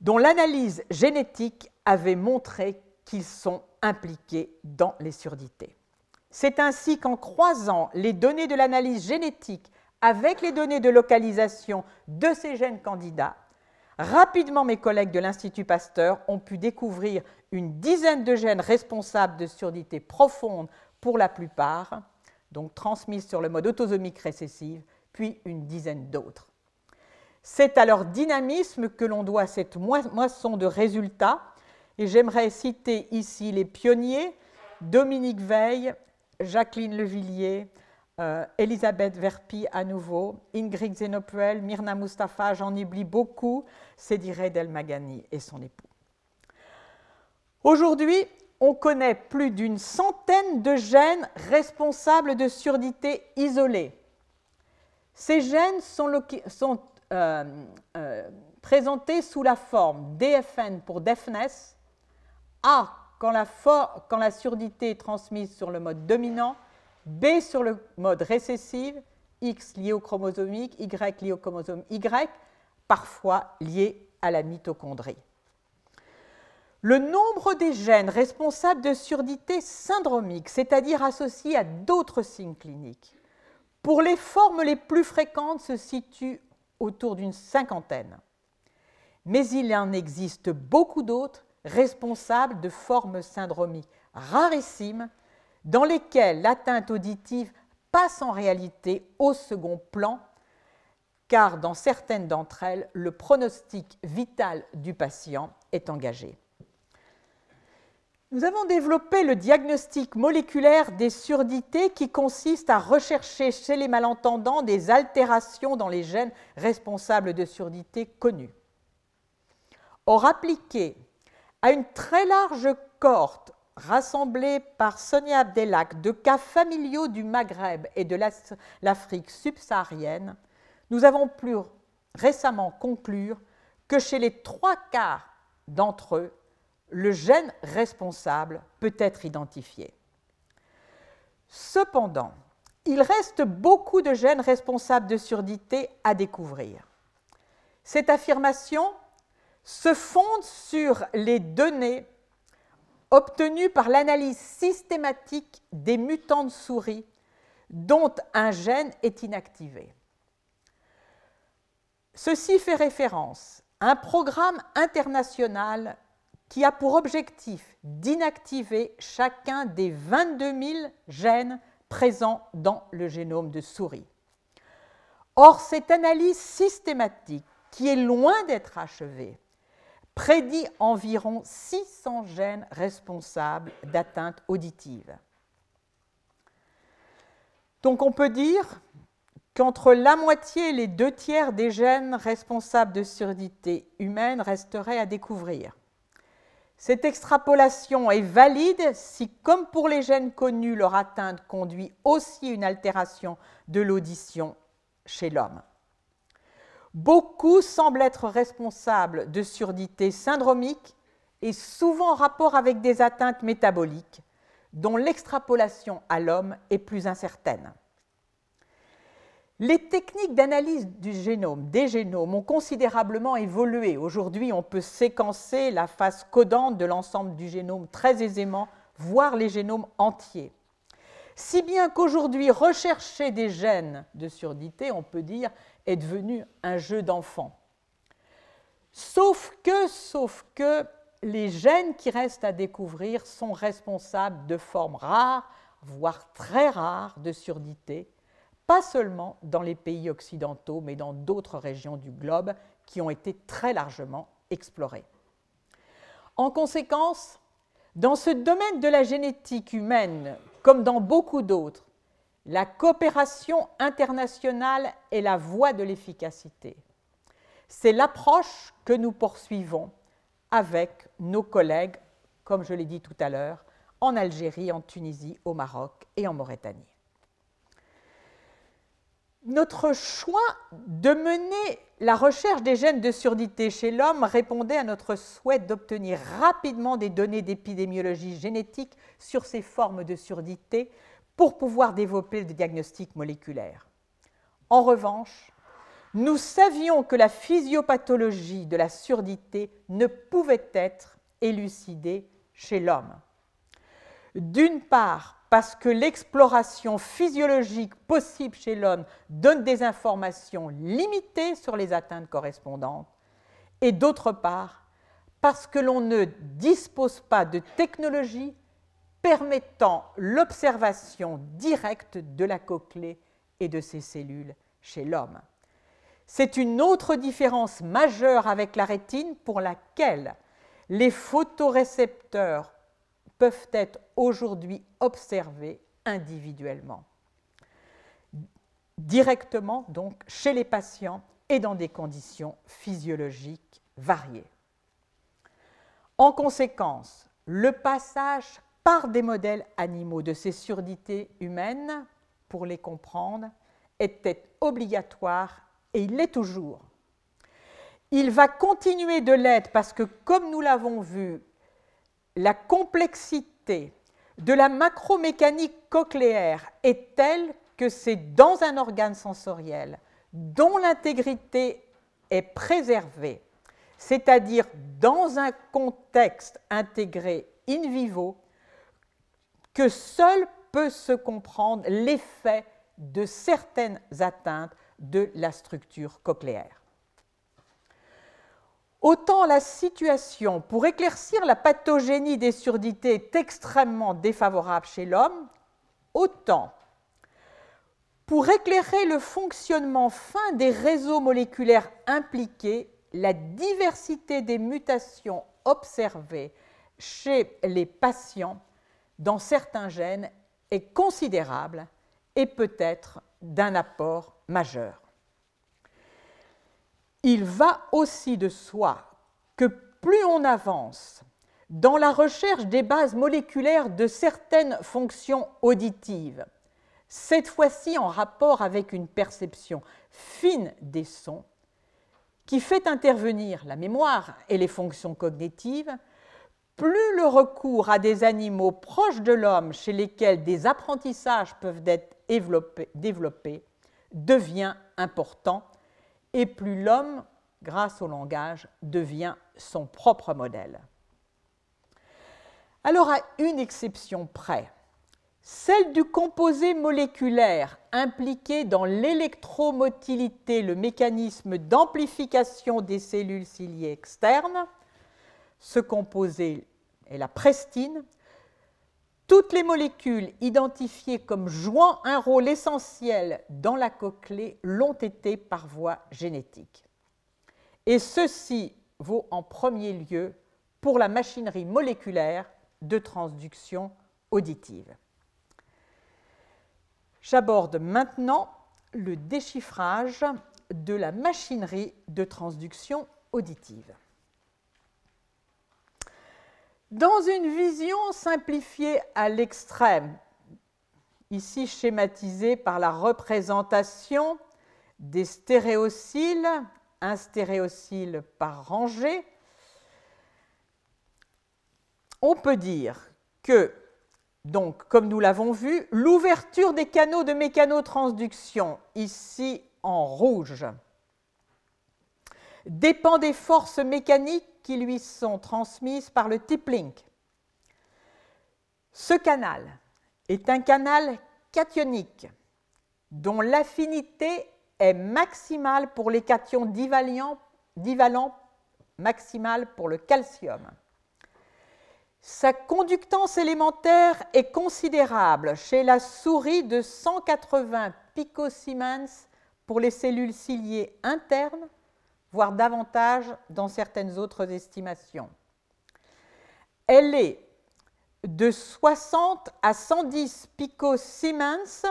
dont l'analyse génétique avait montré qu'ils sont impliqués dans les surdités. C'est ainsi qu'en croisant les données de l'analyse génétique avec les données de localisation de ces gènes candidats, rapidement mes collègues de l'Institut Pasteur ont pu découvrir une dizaine de gènes responsables de surdité profonde pour la plupart, donc transmises sur le mode autosomique récessif, puis une dizaine d'autres. C'est à leur dynamisme que l'on doit cette moisson de résultats, et j'aimerais citer ici les pionniers, Dominique Veil, Jacqueline Levillier, euh, Elisabeth Verpi à nouveau, Ingrid Zenopuel, Myrna Mustafa, j'en oublie beaucoup, Cédire Del Magani et son époux. Aujourd'hui, on connaît plus d'une centaine de gènes responsables de surdité isolée. Ces gènes sont, euh, euh, présentés sous la forme DFN pour deafness, A quand la surdité est transmise sur le mode dominant, B sur le mode récessif, X lié au chromosomique, Y lié au chromosome Y, parfois lié à la mitochondrie. Le nombre des gènes responsables de surdité syndromique, c'est-à-dire associés à d'autres signes cliniques, pour les formes les plus fréquentes se situe autour d'une cinquantaine. Mais il en existe beaucoup d'autres responsables de formes syndromiques rarissimes dans lesquelles l'atteinte auditive passe en réalité au second plan, car dans certaines d'entre elles, le pronostic vital du patient est engagé. Nous avons développé le diagnostic moléculaire des surdités qui consiste à rechercher chez les malentendants des altérations dans les gènes responsables de surdité connus. Or, appliqué à une très large cohorte rassemblée par Sonia Abdelak de cas familiaux du Maghreb et de l'Afrique subsaharienne, nous avons pu récemment conclure que chez les trois quarts d'entre eux, le gène responsable peut être identifié. Cependant, il reste beaucoup de gènes responsables de surdité à découvrir. Cette affirmation se fonde sur les données obtenues par l'analyse systématique des mutants de souris dont un gène est inactivé. Ceci fait référence à un programme international qui a pour objectif d'inactiver chacun des 22 000 gènes présents dans le génome de souris. Or, cette analyse systématique, qui est loin d'être achevée, prédit environ 600 gènes responsables d'atteintes auditives. Donc on peut dire qu'entre la moitié et les deux tiers des gènes responsables de surdité humaine resteraient à découvrir. Cette extrapolation est valide si, comme pour les gènes connus, leur atteinte conduit aussi à une altération de l'audition chez l'homme. Beaucoup semblent être responsables de surdité syndromique et souvent en rapport avec des atteintes métaboliques dont l'extrapolation à l'homme est plus incertaine. Les techniques d'analyse du génome, des génomes, ont considérablement évolué. Aujourd'hui, on peut séquencer la phase codante de l'ensemble du génome très aisément, voire les génomes entiers. Si bien qu'aujourd'hui, rechercher des gènes de surdité, on peut dire, est devenu un jeu d'enfant. Sauf que, sauf que les gènes qui restent à découvrir sont responsables de formes rares, voire très rare, de surdité, pas seulement dans les pays occidentaux, mais dans d'autres régions du globe qui ont été très largement explorées. En conséquence, dans ce domaine de la génétique humaine, comme dans beaucoup d'autres, la coopération internationale est la voie de l'efficacité. C'est l'approche que nous poursuivons avec nos collègues, comme je l'ai dit tout à l'heure, en Algérie, en Tunisie, au Maroc et en Mauritanie. Notre choix de mener la recherche des gènes de surdité chez l'homme répondait à notre souhait d'obtenir rapidement des données d'épidémiologie génétique sur ces formes de surdité pour pouvoir développer le diagnostic moléculaire. En revanche, nous savions que la physiopathologie de la surdité ne pouvait être élucidée chez l'homme. D'une part, parce que l'exploration physiologique possible chez l'homme donne des informations limitées sur les atteintes correspondantes, et d'autre part, parce que l'on ne dispose pas de technologies permettant l'observation directe de la cochlée et de ses cellules chez l'homme. C'est une autre différence majeure avec la rétine pour laquelle les photorécepteurs peuvent être aujourd'hui observés individuellement, directement donc chez les patients et dans des conditions physiologiques variées. En conséquence, le passage par des modèles animaux de ces surdités humaines, pour les comprendre, était obligatoire et il l'est toujours. Il va continuer de l'être parce que, comme nous l'avons vu, la complexité de la macromécanique cochléaire est telle que c'est dans un organe sensoriel dont l'intégrité est préservée, c'est-à-dire dans un contexte intégré in vivo, que seul peut se comprendre l'effet de certaines atteintes de la structure cochléaire. Autant la situation pour éclaircir la pathogénie des surdités est extrêmement défavorable chez l'homme, autant pour éclairer le fonctionnement fin des réseaux moléculaires impliqués, la diversité des mutations observées chez les patients dans certains gènes est considérable et peut être d'un apport majeur. Il va aussi de soi que plus on avance dans la recherche des bases moléculaires de certaines fonctions auditives, cette fois-ci en rapport avec une perception fine des sons, qui fait intervenir la mémoire et les fonctions cognitives, plus le recours à des animaux proches de l'homme chez lesquels des apprentissages peuvent être développés, devient important et plus l'homme, grâce au langage, devient son propre modèle. Alors à une exception près, celle du composé moléculaire impliqué dans l'électromotilité, le mécanisme d'amplification des cellules ciliées externes, ce composé est la prestine, toutes les molécules identifiées comme jouant un rôle essentiel dans la cochlée l'ont été par voie génétique. Et ceci vaut en premier lieu pour la machinerie moléculaire de transduction auditive. J'aborde maintenant le déchiffrage de la machinerie de transduction auditive. Dans une vision simplifiée à l'extrême, ici schématisée par la représentation des stéréociles, un stéréocyle par rangée, on peut dire que, donc, comme nous l'avons vu, l'ouverture des canaux de mécanotransduction, ici en rouge, dépend des forces mécaniques qui lui sont transmises par le tip-link. Ce canal est un canal cationique dont l'affinité est maximale pour les cations divalents, maximale pour le calcium. Sa conductance élémentaire est considérable chez la souris de 180 picosiemens pour les cellules ciliées internes, voire davantage dans certaines autres estimations. Elle est de 60 à 110 picosiemens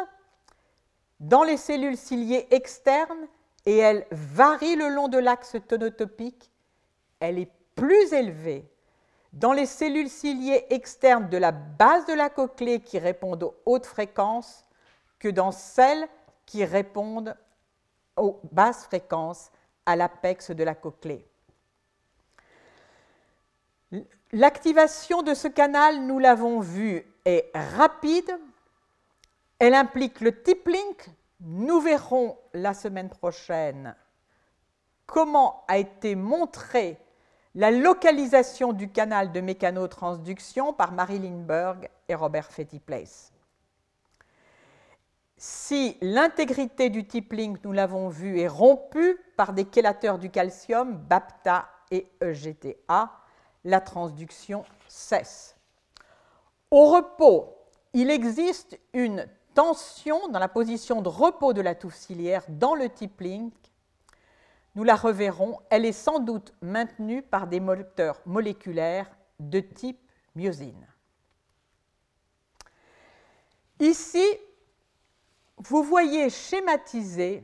dans les cellules ciliées externes et elle varie le long de l'axe tonotopique. Elle est plus élevée dans les cellules ciliées externes de la base de la cochlée qui répondent aux hautes fréquences que dans celles qui répondent aux basses fréquences à l'apex de la cochlée. L'activation de ce canal, nous l'avons vu, est rapide. Elle implique le tip link. Nous verrons la semaine prochaine comment a été montrée la localisation du canal de mécanotransduction par Marilyn Berg et Robert Fetty-Place. Si l'intégrité du tip link, nous l'avons vu, est rompue par des chélateurs du calcium, BAPTA et EGTA, la transduction cesse. Au repos, il existe une tension dans la position de repos de la touffe ciliaire dans le tip link. Nous la reverrons, elle est sans doute maintenue par des moteurs moléculaires de type myosine. Ici, vous voyez schématiser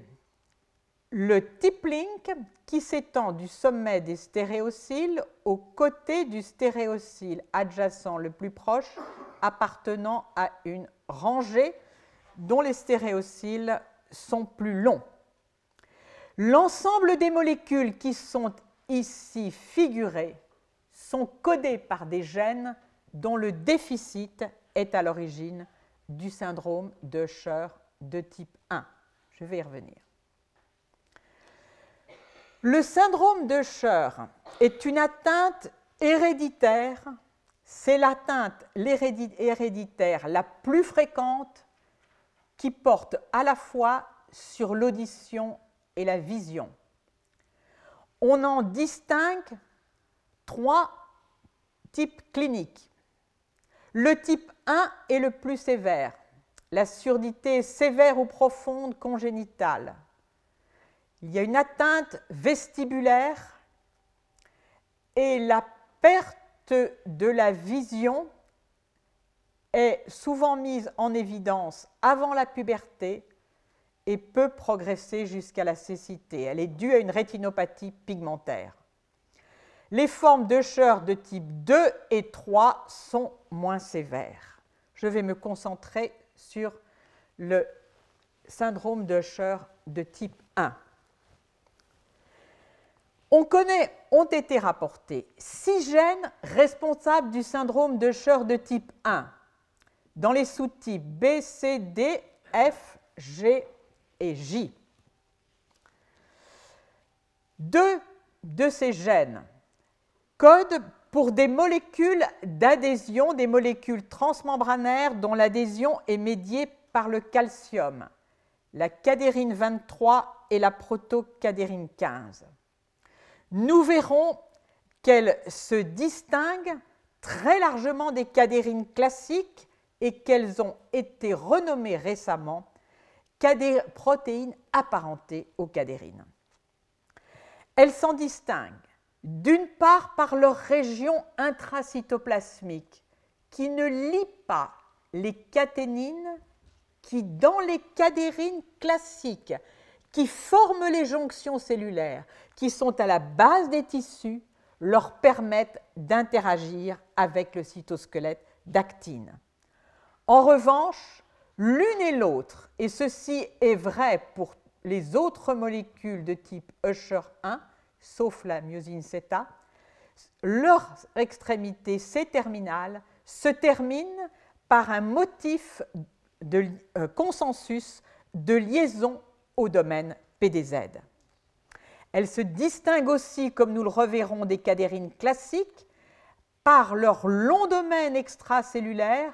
le tip link qui s'étend du sommet des stéréociles au côté du stéréocyle adjacent le plus proche appartenant à une rangée dont les stéréociles sont plus longs. L'ensemble des molécules qui sont ici figurées sont codées par des gènes dont le déficit est à l'origine du syndrome de Usher de type 1. Je vais y revenir. Le syndrome de Usher est une atteinte héréditaire. C'est l'atteinte héréditaire la plus fréquente qui porte à la fois sur l'audition et la vision. On en distingue trois types cliniques. Le type 1 est le plus sévère, la surdité sévère ou profonde congénitale. Il y a une atteinte vestibulaire et la perte de la vision est souvent mise en évidence avant la puberté et peut progresser jusqu'à la cécité. Elle est due à une rétinopathie pigmentaire. Les formes de Usher de type 2 et 3 sont moins sévères. Je vais me concentrer sur le syndrome de Usher de type 1. On connaît, ont été rapportés six gènes responsables du syndrome de Usher de type 1 dans les sous-types B, C, D, F, G et J. Deux de ces gènes codent pour des molécules d'adhésion, des molécules transmembranaires dont l'adhésion est médiée par le calcium, la cadérine 23 et la protocadérine 15. Nous verrons qu'elles se distinguent très largement des cadérines classiques et qu'elles ont été renommées récemment protéines apparentées aux cadérines. Elles s'en distinguent d'une part par leur région intracytoplasmique qui ne lie pas les caténines qui, dans les cadérines classiques, qui forment les jonctions cellulaires, qui sont à la base des tissus, leur permettent d'interagir avec le cytosquelette d'actine. En revanche, l'une et l'autre, et ceci est vrai pour les autres molécules de type Usher 1, sauf la myosine θ, leur extrémité C-terminale se termine par un motif de euh, consensus de liaison au domaine PDZ. Elles se distinguent aussi, comme nous le reverrons, des cadérines classiques par leur long domaine extracellulaire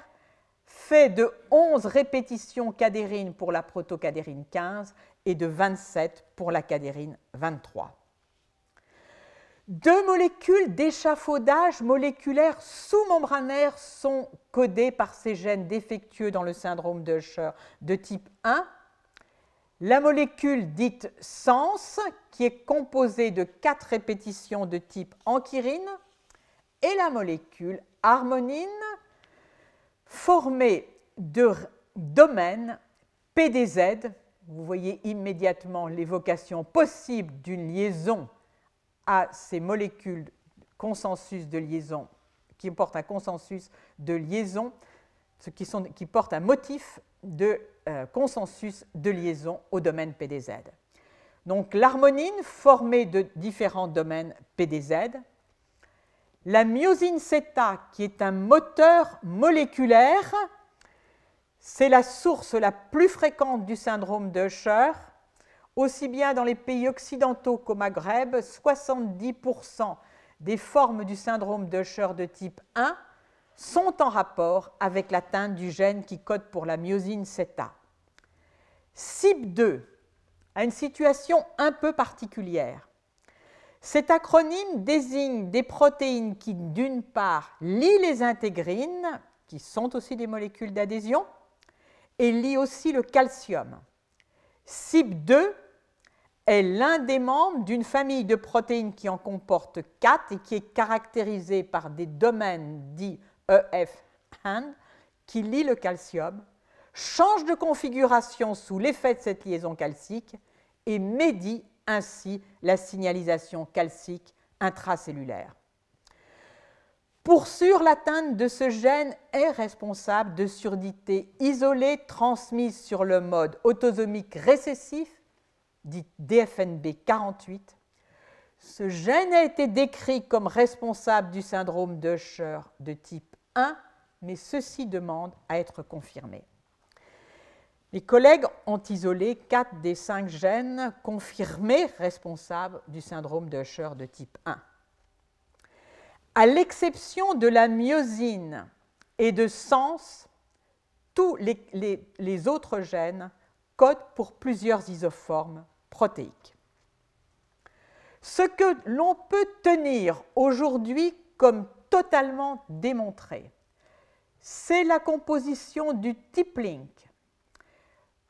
fait de 11 répétitions cadérines pour la protocadérine 15 et de 27 pour la cadérine 23. Deux molécules d'échafaudage moléculaire sous-membranaire sont codées par ces gènes défectueux dans le syndrome de de type 1. La molécule dite sens, qui est composée de quatre répétitions de type ankyrine, et la molécule harmonine, formée de domaines PDZ. Vous voyez immédiatement l'évocation possible d'une liaison à ces molécules consensus de liaison qui portent un consensus de liaison, qui, sont, qui porte un motif de euh, consensus de liaison au domaine PDZ. Donc l'harmonine formée de différents domaines PDZ, la myosine θ qui est un moteur moléculaire, c'est la source la plus fréquente du syndrome de Usher, aussi bien dans les pays occidentaux qu'au Maghreb, 70% des formes du syndrome de Usher de type 1 sont en rapport avec l'atteinte du gène qui code pour la myosine CETA. CYP2 a une situation un peu particulière. Cet acronyme désigne des protéines qui, d'une part, lient les intégrines, qui sont aussi des molécules d'adhésion, et lient aussi le calcium. CYP2 est l'un des membres d'une famille de protéines qui en comporte quatre et qui est caractérisée par des domaines dits EF hand qui lie le calcium, change de configuration sous l'effet de cette liaison calcique et médie ainsi la signalisation calcique intracellulaire. Pour sûr, l'atteinte de ce gène est responsable de surdité isolée transmise sur le mode autosomique récessif, dit DFNB 48. Ce gène a été décrit comme responsable du syndrome de de type 1, mais ceci demande à être confirmé. Les collègues ont isolé 4 des 5 gènes confirmés responsables du syndrome de de type 1. À l'exception de la myosine et de sens, tous les, autres gènes codent pour plusieurs isoformes protéiques. Ce que l'on peut tenir aujourd'hui comme totalement démontré, c'est la composition du link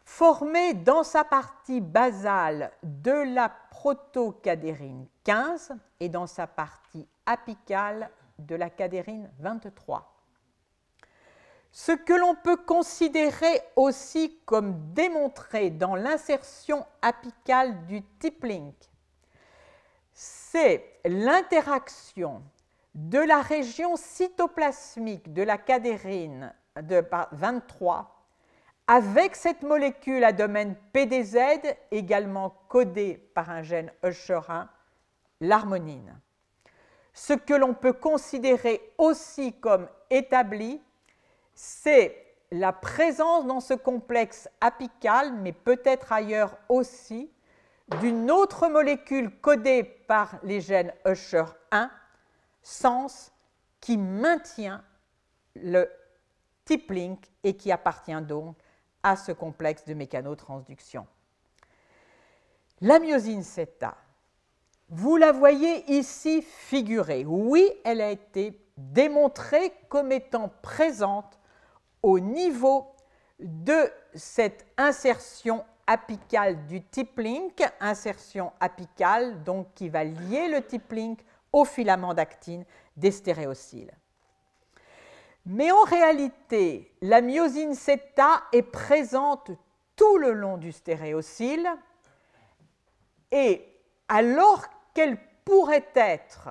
formé dans sa partie basale de la protocadérine 15 et dans sa partie apicale de la cadérine 23. Ce que l'on peut considérer aussi comme démontré dans l'insertion apicale du link c'est l'interaction de la région cytoplasmique de la cadérine de 23 avec cette molécule à domaine PDZ, également codée par un gène Usher1, l'harmonine. Ce que l'on peut considérer aussi comme établi, c'est la présence dans ce complexe apical, mais peut-être ailleurs aussi, d'une autre molécule codée par les gènes Usher1, sens qui maintient le type link et qui appartient donc à ce complexe de mécanotransduction. La myosine CETA, vous la voyez ici figurée. Oui, elle a été démontrée comme étant présente au niveau de cette insertion apicale du type link, insertion apicale donc qui va lier le type link au filament d'actine des stéréocyles. Mais en réalité, la myosine CETA est présente tout le long du stéréocyle et alors qu'elle pourrait être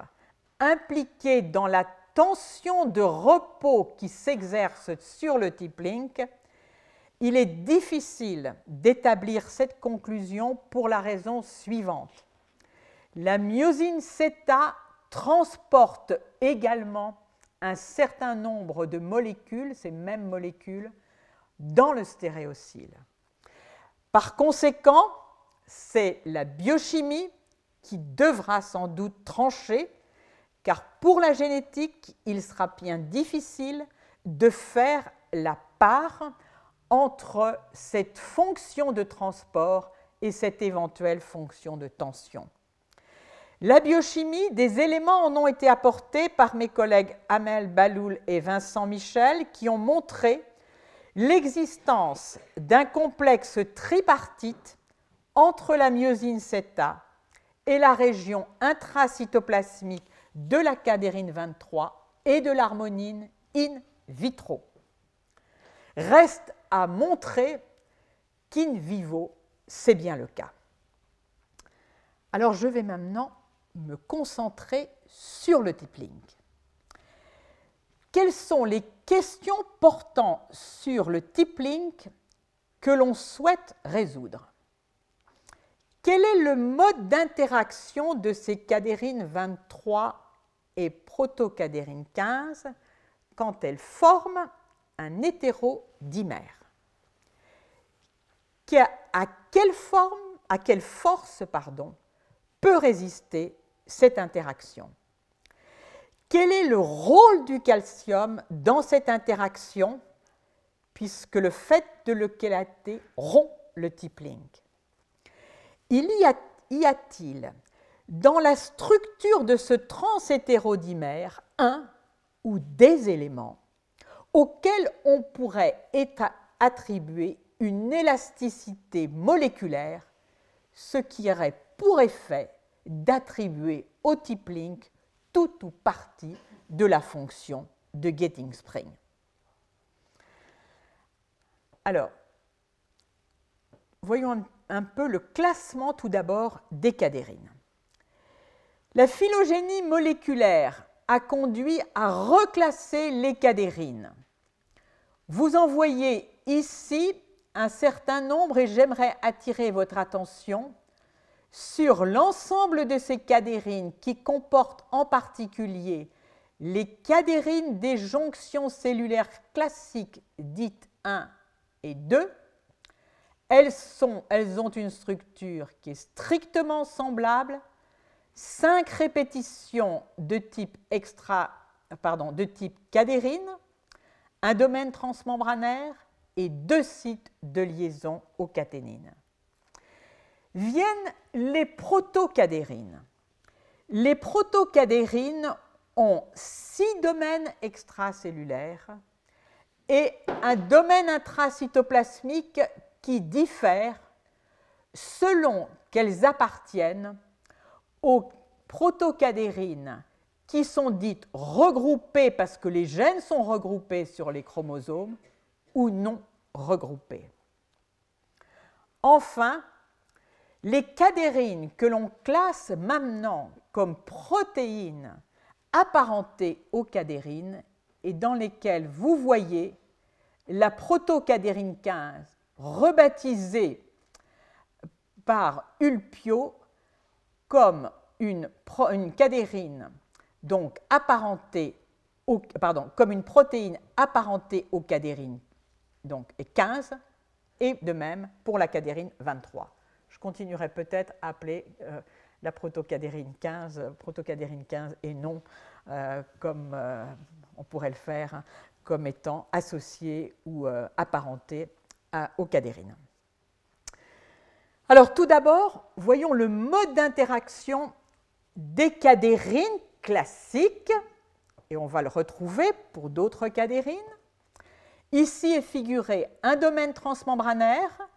impliquée dans la tension de repos qui s'exerce sur le type link, il est difficile d'établir cette conclusion pour la raison suivante. La myosine CETA transporte également un certain nombre de molécules, ces mêmes molécules, dans le stéréocyle. Par conséquent, c'est la biochimie qui devra sans doute trancher, car pour la génétique, il sera bien difficile de faire la part entre cette fonction de transport et cette éventuelle fonction de tension. La biochimie, des éléments en ont été apportés par mes collègues Amel Baloul et Vincent Michel qui ont montré l'existence d'un complexe tripartite entre la myosine CETA et la région intracytoplasmique de la cadérine 23 et de l'harmonine in vitro. Reste à montrer qu'in vivo, c'est bien le cas. Alors je vais maintenant me concentrer sur le type link. Quelles sont les questions portant sur le type link que l'on souhaite résoudre? Quel est le mode d'interaction de ces cadérines 23 et protocadérine 15 quand elles forment un hétérodimère? À quelle forme, à quelle force pardon, peut résister cette interaction. Quel est le rôle du calcium dans cette interaction puisque le fait de le chélater rompt le Il y a-t-il dans la structure de ce transhétérodimère un ou des éléments auxquels on pourrait attribuer une élasticité moléculaire, ce qui aurait pour effet d'attribuer au type link tout ou partie de la fonction de Getting Spring. Alors, voyons un peu le classement tout d'abord des cadérines. La phylogénie moléculaire a conduit à reclasser les cadérines. Vous en voyez ici un certain nombre et j'aimerais attirer votre attention sur l'ensemble de ces cadérines qui comportent en particulier les cadérines des jonctions cellulaires classiques dites 1 et 2. Elles, ont une structure qui est strictement semblable, cinq répétitions de type de type cadérine, un domaine transmembranaire, et deux sites de liaison aux caténines. Viennent les protocadérines. Les protocadérines ont six domaines extracellulaires et un domaine intracytoplasmique qui diffère selon qu'elles appartiennent aux protocadérines qui sont dites regroupées parce que les gènes sont regroupés sur les chromosomes ou non regroupés. Enfin, les cadérines que l'on classe maintenant comme protéines apparentées aux cadérines et dans lesquelles vous voyez la protocadérine 15 rebaptisée par Ulpio comme une, cadérine donc apparentée pardon, comme une protéine apparentée aux cadérines donc, et 15, et de même pour la cadérine 23. Je continuerai peut-être à appeler euh, la protocadérine 15, protocadérine 15 et non euh, comme euh, on pourrait le faire, hein, comme étant associée ou apparentée aux cadérines. Alors tout d'abord, voyons le mode d'interaction des cadérines classiques, et on va le retrouver pour d'autres cadérines. Ici est figuré un domaine transmembranaire,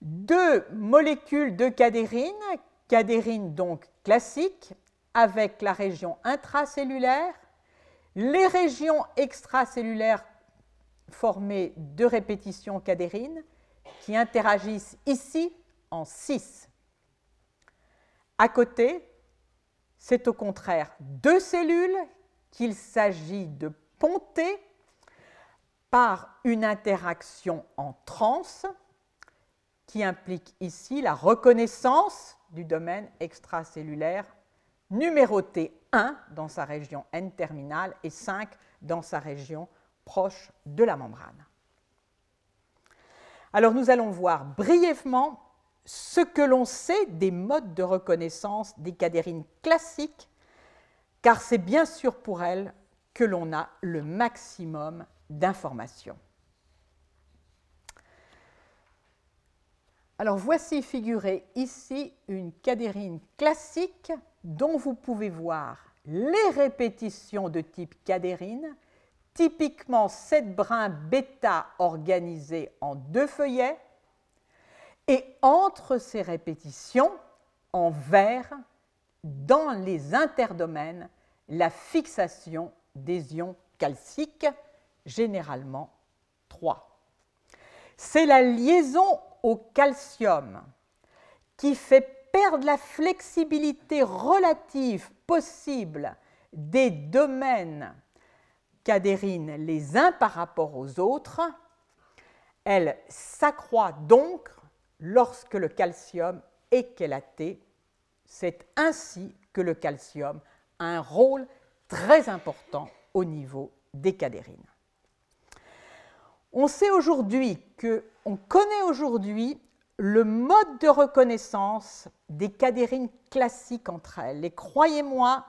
deux molécules de cadérine, cadérine donc classique, avec la région intracellulaire, les régions extracellulaires formées de répétitions cadérines qui interagissent ici en 6. À côté, c'est au contraire deux cellules qu'il s'agit de ponter par une interaction en trans qui implique ici la reconnaissance du domaine extracellulaire numéroté 1 dans sa région N-terminale et 5 dans sa région proche de la membrane. Alors nous allons voir brièvement ce que l'on sait des modes de reconnaissance des cadérines classiques, car c'est bien sûr pour elles que l'on a le maximum d'informations. Alors voici figurée ici une cadérine classique dont vous pouvez voir les répétitions de type cadérine, typiquement 7 brins bêta organisés en deux feuillets, et entre ces répétitions, en vert, dans les interdomaines, la fixation des ions calciques, généralement 3. C'est la liaison au calcium qui fait perdre la flexibilité relative possible des domaines cadérines les uns par rapport aux autres, elle s'accroît donc lorsque le calcium est chélaté. C'est ainsi que le calcium a un rôle très important au niveau des cadérines. On sait aujourd'hui que, on connaît aujourd'hui le mode de reconnaissance des cadérines classiques entre elles. Et croyez-moi,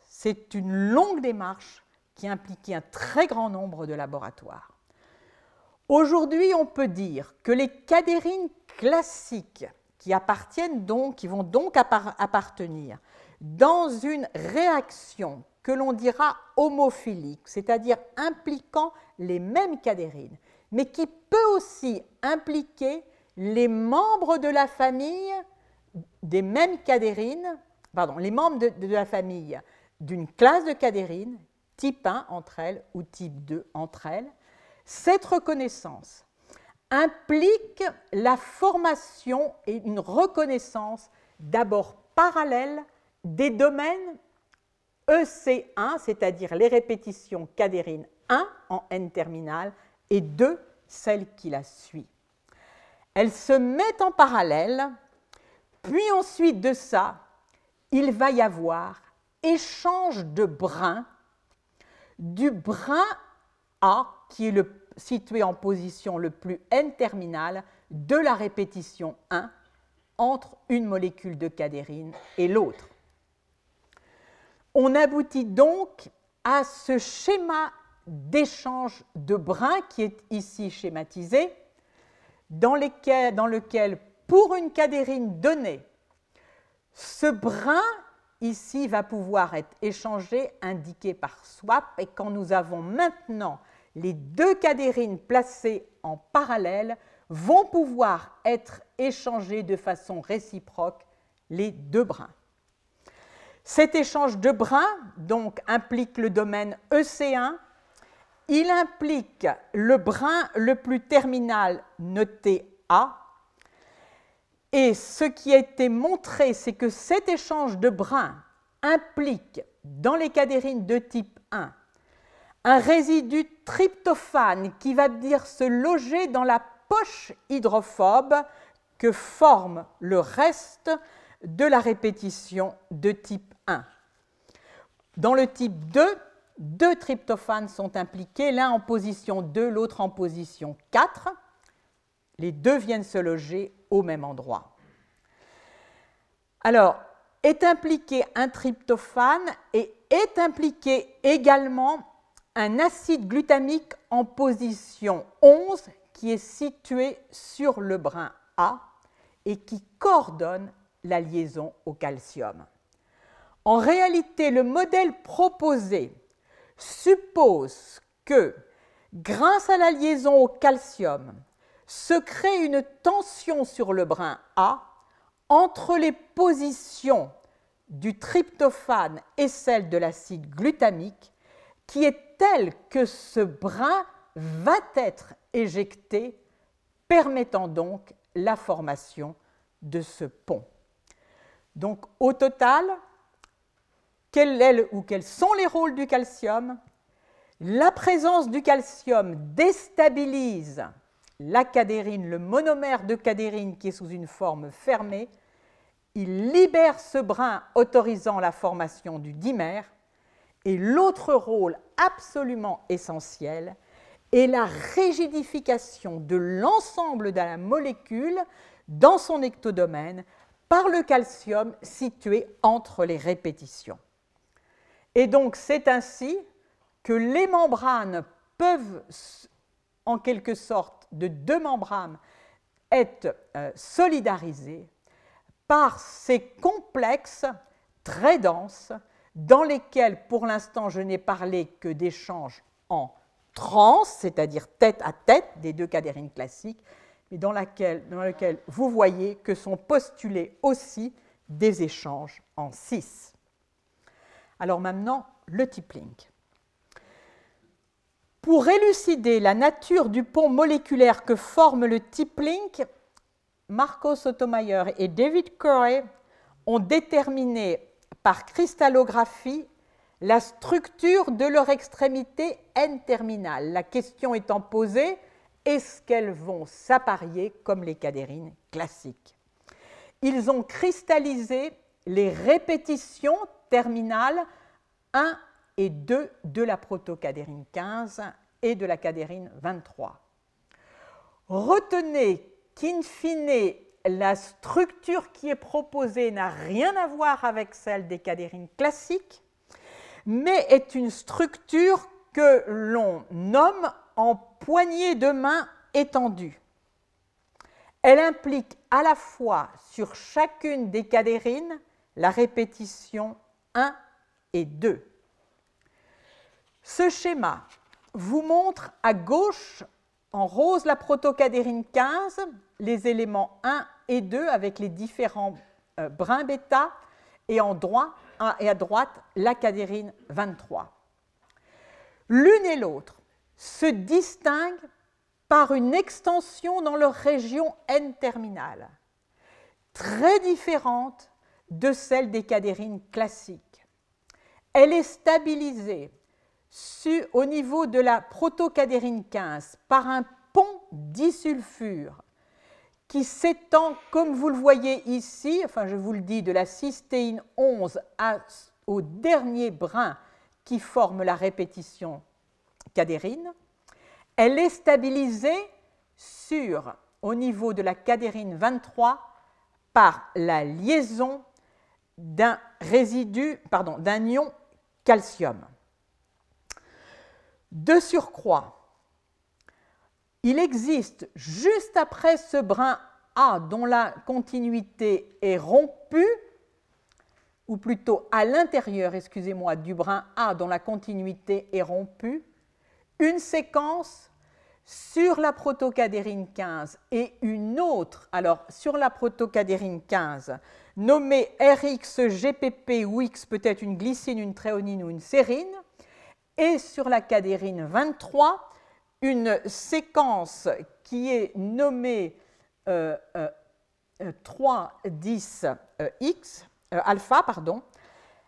c'est une longue démarche qui impliquait un très grand nombre de laboratoires. Aujourd'hui, on peut dire que les cadérines classiques qui appartiennent donc, qui vont donc appartenir dans une réaction que l'on dira homophilique, c'est-à-dire impliquant les mêmes cadérines, mais qui peut aussi impliquer les membres de la famille des mêmes cadérines, pardon, les membres de, la famille d'une classe de cadérines, type 1 entre elles ou type 2 entre elles, cette reconnaissance implique la formation et une reconnaissance d'abord parallèle des domaines EC1, c'est-à-dire les répétitions cadérines 1 en N terminale et 2, celle qui la suit. Elles se mettent en parallèle, puis ensuite de ça, il va y avoir échange de brins du brin A, qui est situé en position le plus N terminale, de la répétition 1 entre une molécule de cadérine et l'autre. On aboutit donc à ce schéma d'échange de brins qui est ici schématisé, dans, lequel, pour une cadérine donnée, ce brin ici va pouvoir être échangé, indiqué par swap, et quand nous avons maintenant les deux cadérines placées en parallèle, vont pouvoir être échangés de façon réciproque les deux brins. Cet échange de brins donc implique le domaine EC1, il implique le brin le plus terminal noté A. Et ce qui a été montré, c'est que cet échange de brins implique dans les cadérines de type 1 un résidu tryptophane qui va dire se loger dans la poche hydrophobe que forme le reste de la répétition de type 1. Dans le type 2, deux tryptophanes sont impliqués, l'un en position 2, l'autre en position 4. Les deux viennent se loger au même endroit. Alors, est impliqué un tryptophane et est impliqué également un acide glutamique en position 11 qui est situé sur le brin A et qui coordonne la liaison au calcium. En réalité, le modèle proposé suppose que, grâce à la liaison au calcium, se crée une tension sur le brin A entre les positions du tryptophane et celle de l'acide glutamique, qui est telle que ce brin va être éjecté, permettant donc la formation de ce pont. Donc au total, quels sont les rôles du calcium La présence du calcium déstabilise la cadérine, le monomère de cadérine qui est sous une forme fermée. Il libère ce brin autorisant la formation du dimère. Et l'autre rôle absolument essentiel est la rigidification de l'ensemble de la molécule dans son ectodomaine par le calcium situé entre les répétitions. Et donc c'est ainsi que les membranes peuvent, en quelque sorte, de deux membranes, est euh, solidarisé par ces complexes très denses dans lesquels, pour l'instant, je n'ai parlé que d'échanges en trans, c'est-à-dire tête à tête des deux cadérines classiques, mais dans, laquelle, dans lequel vous voyez que sont postulés aussi des échanges en cis. Alors maintenant, le tippling. Pour élucider la nature du pont moléculaire que forme le tippling, Marco Sotomayor et David Curry ont déterminé par cristallographie la structure de leur extrémité N-terminale. La question étant posée, est-ce qu'elles vont s'apparier comme les cadérines classiques? Ils ont cristallisé les répétitions terminales 1 et 2 de la protocadérine 15 et de la cadérine 23. Retenez qu'in fine, la structure qui est proposée n'a rien à voir avec celle des cadérines classiques, mais est une structure que l'on nomme en poignée de main étendue. Elle implique à la fois sur chacune des cadérines la répétition 1 et 2. Ce schéma vous montre à gauche en rose la protocadérine 15, les éléments 1 et 2 avec les différents euh, brins bêta, et, en droit, et à droite la cadérine 23. L'une et l'autre se distinguent par une extension dans leur région N-terminale, très différente de celle des cadérines classiques. Elle est stabilisée au niveau de la protocadérine 15 par un pont disulfure qui s'étend, comme vous le voyez ici, enfin je vous le dis, de la cystéine 11 au dernier brin qui forme la répétition cadérine. Elle est stabilisée sur, au niveau de la cadérine 23 par la liaison d'un résidu, pardon, d'un ion calcium. De surcroît, il existe juste après ce brin A dont la continuité est rompue, ou plutôt à l'intérieur, excusez-moi, du brin A dont la continuité est rompue, une séquence sur la protocadérine 15 et une autre, alors sur la protocadérine 15, nommée RXGPP ou X peut-être une glycine, une tréonine ou une sérine, et sur la cadérine 23, une séquence qui est nommée 310X, euh, euh, euh, alpha, pardon,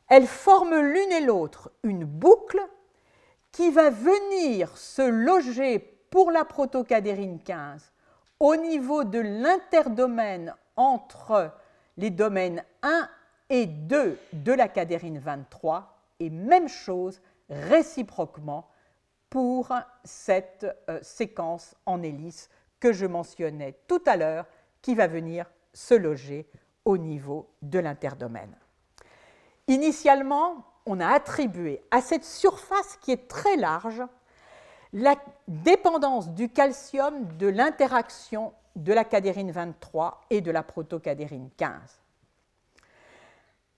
elles forment l'une et l'autre une boucle qui va venir se loger pour la protocadérine 15 au niveau de l'interdomaine entre les domaines 1 et 2 de la cadérine 23 et même chose réciproquement pour cette euh, séquence en hélice que je mentionnais tout à l'heure, qui va venir se loger au niveau de l'interdomaine. Initialement, on a attribué à cette surface qui est très large la dépendance du calcium de l'interaction de la cadérine 23 et de la protocadérine 15.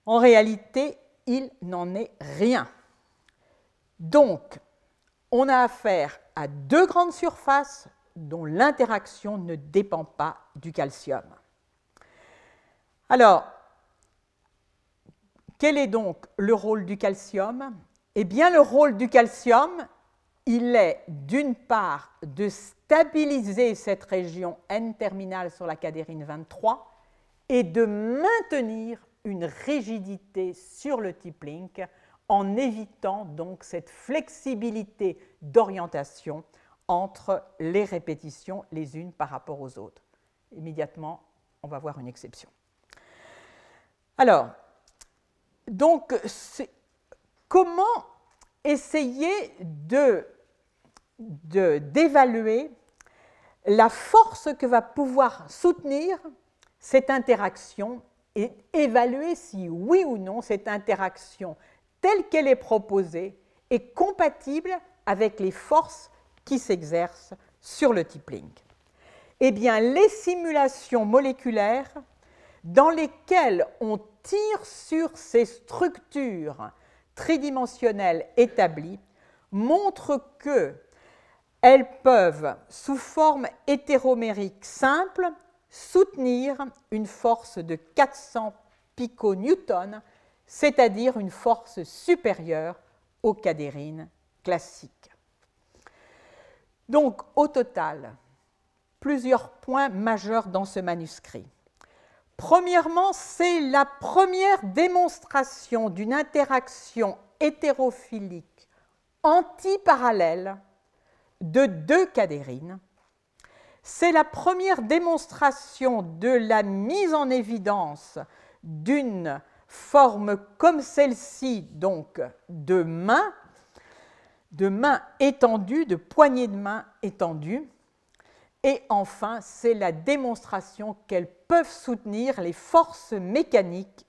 En réalité, il n'en est rien. Donc, on a affaire à deux grandes surfaces dont l'interaction ne dépend pas du calcium. Alors, quel est donc le rôle du calcium? Eh bien, le rôle du calcium, il est d'une part de stabiliser cette région N-terminale sur la cadérine 23 et de maintenir une rigidité sur le tip link en évitant donc cette flexibilité d'orientation entre les répétitions les unes par rapport aux autres. Immédiatement, on va voir une exception. Alors, donc, comment essayer d'évaluer la force que va pouvoir soutenir cette interaction et évaluer si oui ou non cette interaction telle qu'elle est proposée est compatible avec les forces qui s'exercent sur le tippling. Eh bien, les simulations moléculaires dans lesquelles on tire sur ces structures tridimensionnelles établies montrent que elles peuvent, sous forme hétéromérique simple, soutenir une force de 400 piconewtons, c'est-à-dire une force supérieure aux cadérines classiques. Donc, au total, plusieurs points majeurs dans ce manuscrit. Premièrement, c'est la première démonstration d'une interaction hétérophilique antiparallèle de deux cadérines. C'est la première démonstration de la mise en évidence d'une forme comme celle-ci, donc de main, de main étendue, de poignée de main étendue. Et enfin, c'est la démonstration qu'elles peuvent soutenir les forces mécaniques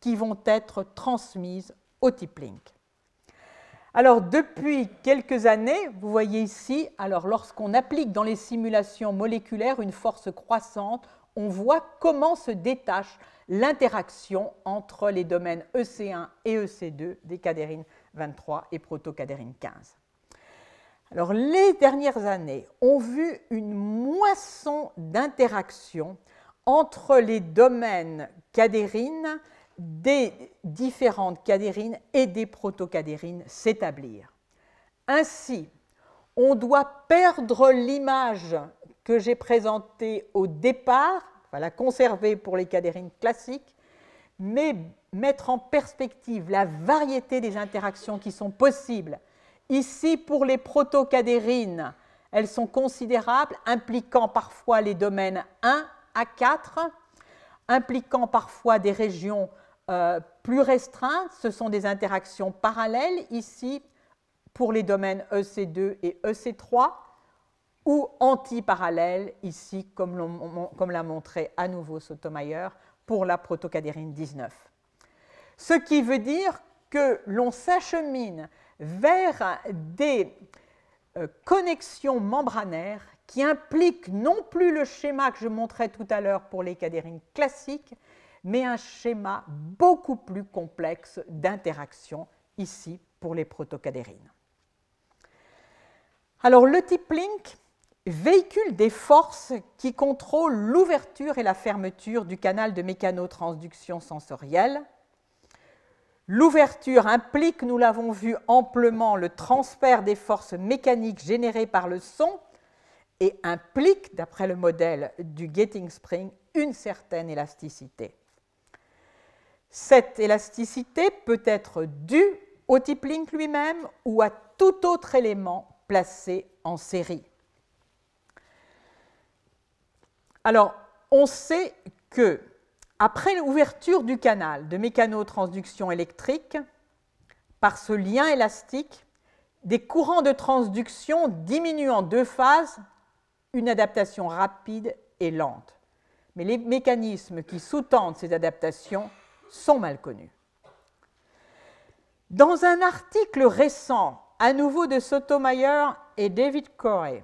qui vont être transmises au type link. Alors depuis quelques années, vous voyez ici, alors lorsqu'on applique dans les simulations moléculaires une force croissante, on voit comment se détache l'interaction entre les domaines EC1 et EC2 des cadérines 23 et protocadérine 15. Alors les dernières années ont vu une moisson d'interactions entre les domaines cadérines des différentes cadérines et des protocadérines s'établir. Ainsi, on doit perdre l'image que j'ai présentée au départ la conserver pour les cadérines classiques, mais mettre en perspective la variété des interactions qui sont possibles. Ici, pour les protocadérines, elles sont considérables, impliquant parfois les domaines 1 à 4, impliquant parfois des régions euh, plus restreintes. Ce sont des interactions parallèles ici pour les domaines EC2 et EC3 ou antiparallèle, ici, comme l'a montré à nouveau Sotomayor pour la protocadérine 19. Ce qui veut dire que l'on s'achemine vers des euh, connexions membranaires qui impliquent non plus le schéma que je montrais tout à l'heure pour les cadérines classiques, mais un schéma beaucoup plus complexe d'interaction ici pour les protocadérines. Alors le type link véhicule des forces qui contrôlent l'ouverture et la fermeture du canal de mécanotransduction sensorielle. L'ouverture implique, nous l'avons vu amplement, le transfert des forces mécaniques générées par le son et implique, d'après le modèle du Getting Spring, une certaine élasticité. Cette élasticité peut être due au type link lui-même ou à tout autre élément placé en série. Alors, on sait que après l'ouverture du canal de mécanotransduction électrique, par ce lien élastique, des courants de transduction diminuent en deux phases, une adaptation rapide et lente. Mais les mécanismes qui sous-tendent ces adaptations sont mal connus. Dans un article récent, à nouveau de Sotomayor et David Corey,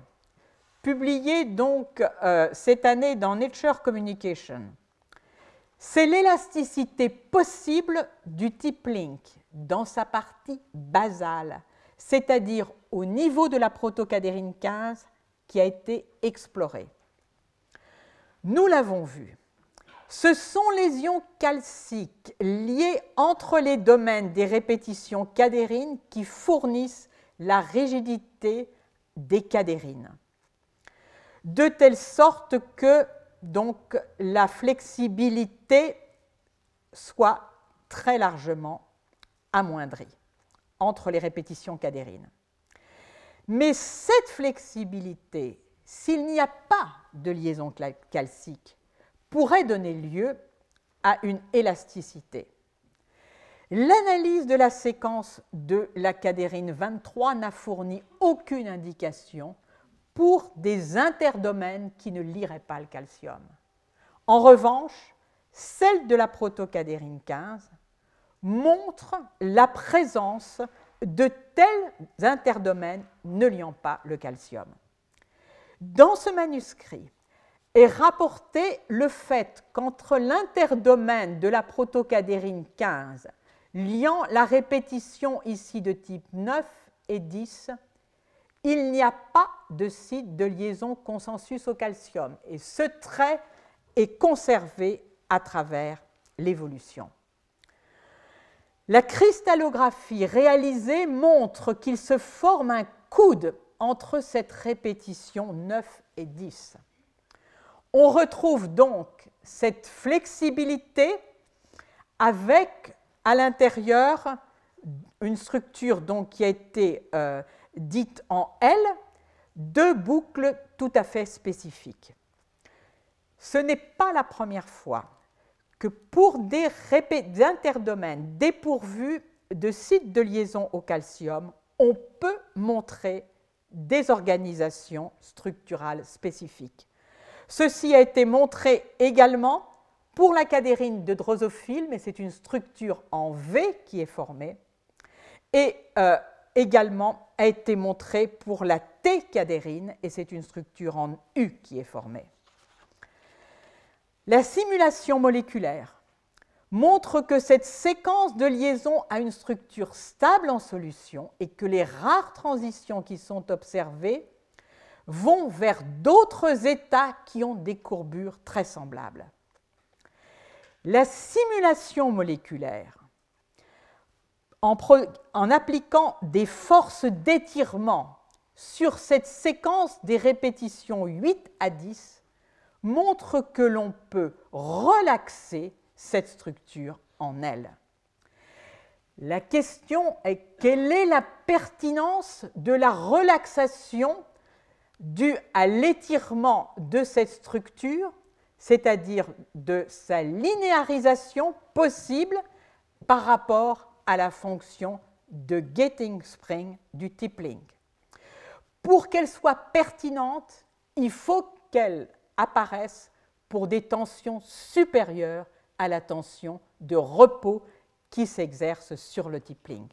publié donc euh, cette année dans Nature Communication. C'est l'élasticité possible du type link dans sa partie basale, c'est-à-dire au niveau de la protocadérine 15 qui a été explorée. Nous l'avons vu. Ce sont les ions calciques liés entre les domaines des répétitions cadérines qui fournissent la rigidité des cadérines de telle sorte que donc la flexibilité soit très largement amoindrie entre les répétitions cadérines. Mais cette flexibilité, s'il n'y a pas de liaison calcique, pourrait donner lieu à une élasticité. L'analyse de la séquence de la cadérine 23 n'a fourni aucune indication pour des interdomaines qui ne liraient pas le calcium. En revanche, celle de la protocadérine 15 montre la présence de tels interdomaines ne liant pas le calcium. Dans ce manuscrit, est rapporté le fait qu'entre l'interdomaine de la protocadérine 15 liant la répétition ici de type 9 et 10, il n'y a pas de site de liaison consensus au calcium. Et ce trait est conservé à travers l'évolution. La cristallographie réalisée montre qu'il se forme un coude entre cette répétition 9 et 10. On retrouve donc cette flexibilité avec à l'intérieur une structure qui a été euh, dite en L, deux boucles tout à fait spécifiques. Ce n'est pas la première fois que pour des interdomaines dépourvus de sites de liaison au calcium, on peut montrer des organisations structurales spécifiques. Ceci a été montré également pour la cadérine de drosophile, mais c'est une structure en V qui est formée, et euh, également a été montré pour la T-cadérine, et c'est une structure en U qui est formée. La simulation moléculaire montre que cette séquence de liaison a une structure stable en solution et que les rares transitions qui sont observées vont vers d'autres états qui ont des courbures très semblables. La simulation moléculaire, en, appliquant des forces d'étirement sur cette séquence des répétitions 8 à 10, montre que l'on peut relaxer cette structure en elle. La question est quelle est la pertinence de la relaxation due à l'étirement de cette structure, c'est-à-dire de sa linéarisation possible par rapport à la fonction de getting spring du tippling. Pour qu'elle soit pertinente, il faut qu'elle apparaisse pour des tensions supérieures à la tension de repos qui s'exerce sur le tippling,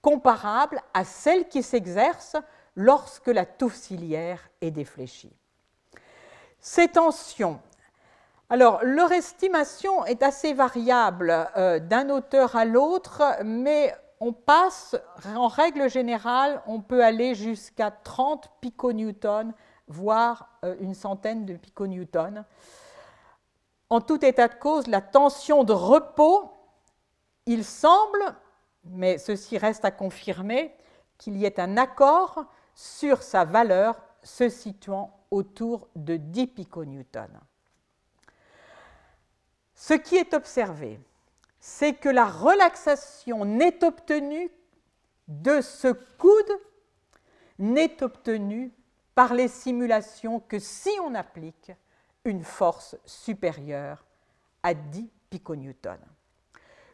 comparable à celle qui s'exerce lorsque la touffe ciliaire est défléchie. Ces tensions, alors leur estimation est assez variable euh, d'un auteur à l'autre, mais on passe, en règle générale, on peut aller jusqu'à 30 piconewtons, voire euh, une centaine de piconewtons. En tout état de cause, la tension de repos, il semble, mais ceci reste à confirmer, qu'il y ait un accord sur sa valeur se situant autour de 10 piconewtons. Ce qui est observé, c'est que la relaxation n'est obtenue de ce coude, n'est obtenue par les simulations que si on applique une force supérieure à 10 piconewtons.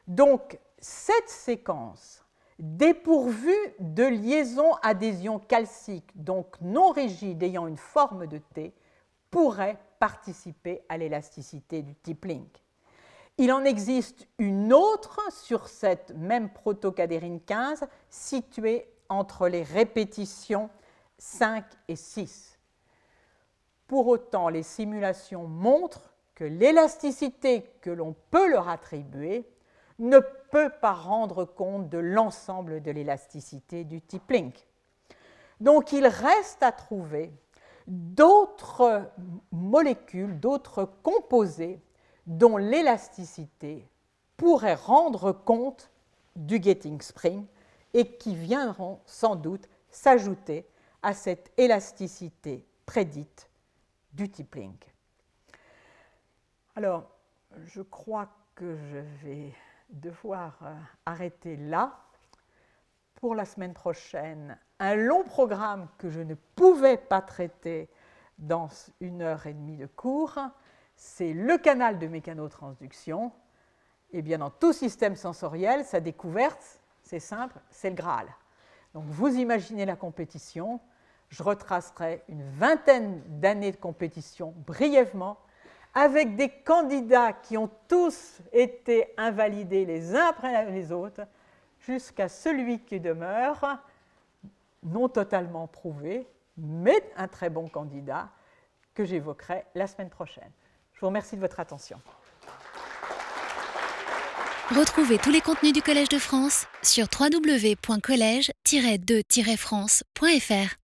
Donc, cette séquence dépourvue de liaison adhésion calcique, donc non rigide ayant une forme de T, pourrait participer à l'élasticité du type link. Il en existe une autre sur cette même protocadérine 15 située entre les répétitions 5 et 6. Pour autant, les simulations montrent que l'élasticité que l'on peut leur attribuer ne peut pas rendre compte de l'ensemble de l'élasticité du type Link. Donc il reste à trouver d'autres molécules, d'autres composés dont l'élasticité pourrait rendre compte du getting spring et qui viendront sans doute s'ajouter à cette élasticité prédite du tippling. Alors, je crois que je vais devoir euh, arrêter là. Pour la semaine prochaine, un long programme que je ne pouvais pas traiter dans une heure et demie de cours, c'est le canal de mécanotransduction. Et bien dans tout système sensoriel, sa découverte, c'est simple, c'est le Graal. Donc vous imaginez la compétition, je retracerai une vingtaine d'années de compétition brièvement avec des candidats qui ont tous été invalidés les uns après les autres, jusqu'à celui qui demeure, non totalement prouvé, mais un très bon candidat, que j'évoquerai la semaine prochaine. Je vous remercie de votre attention. Retrouvez tous les contenus du Collège de France sur www.colège-2-france.fr.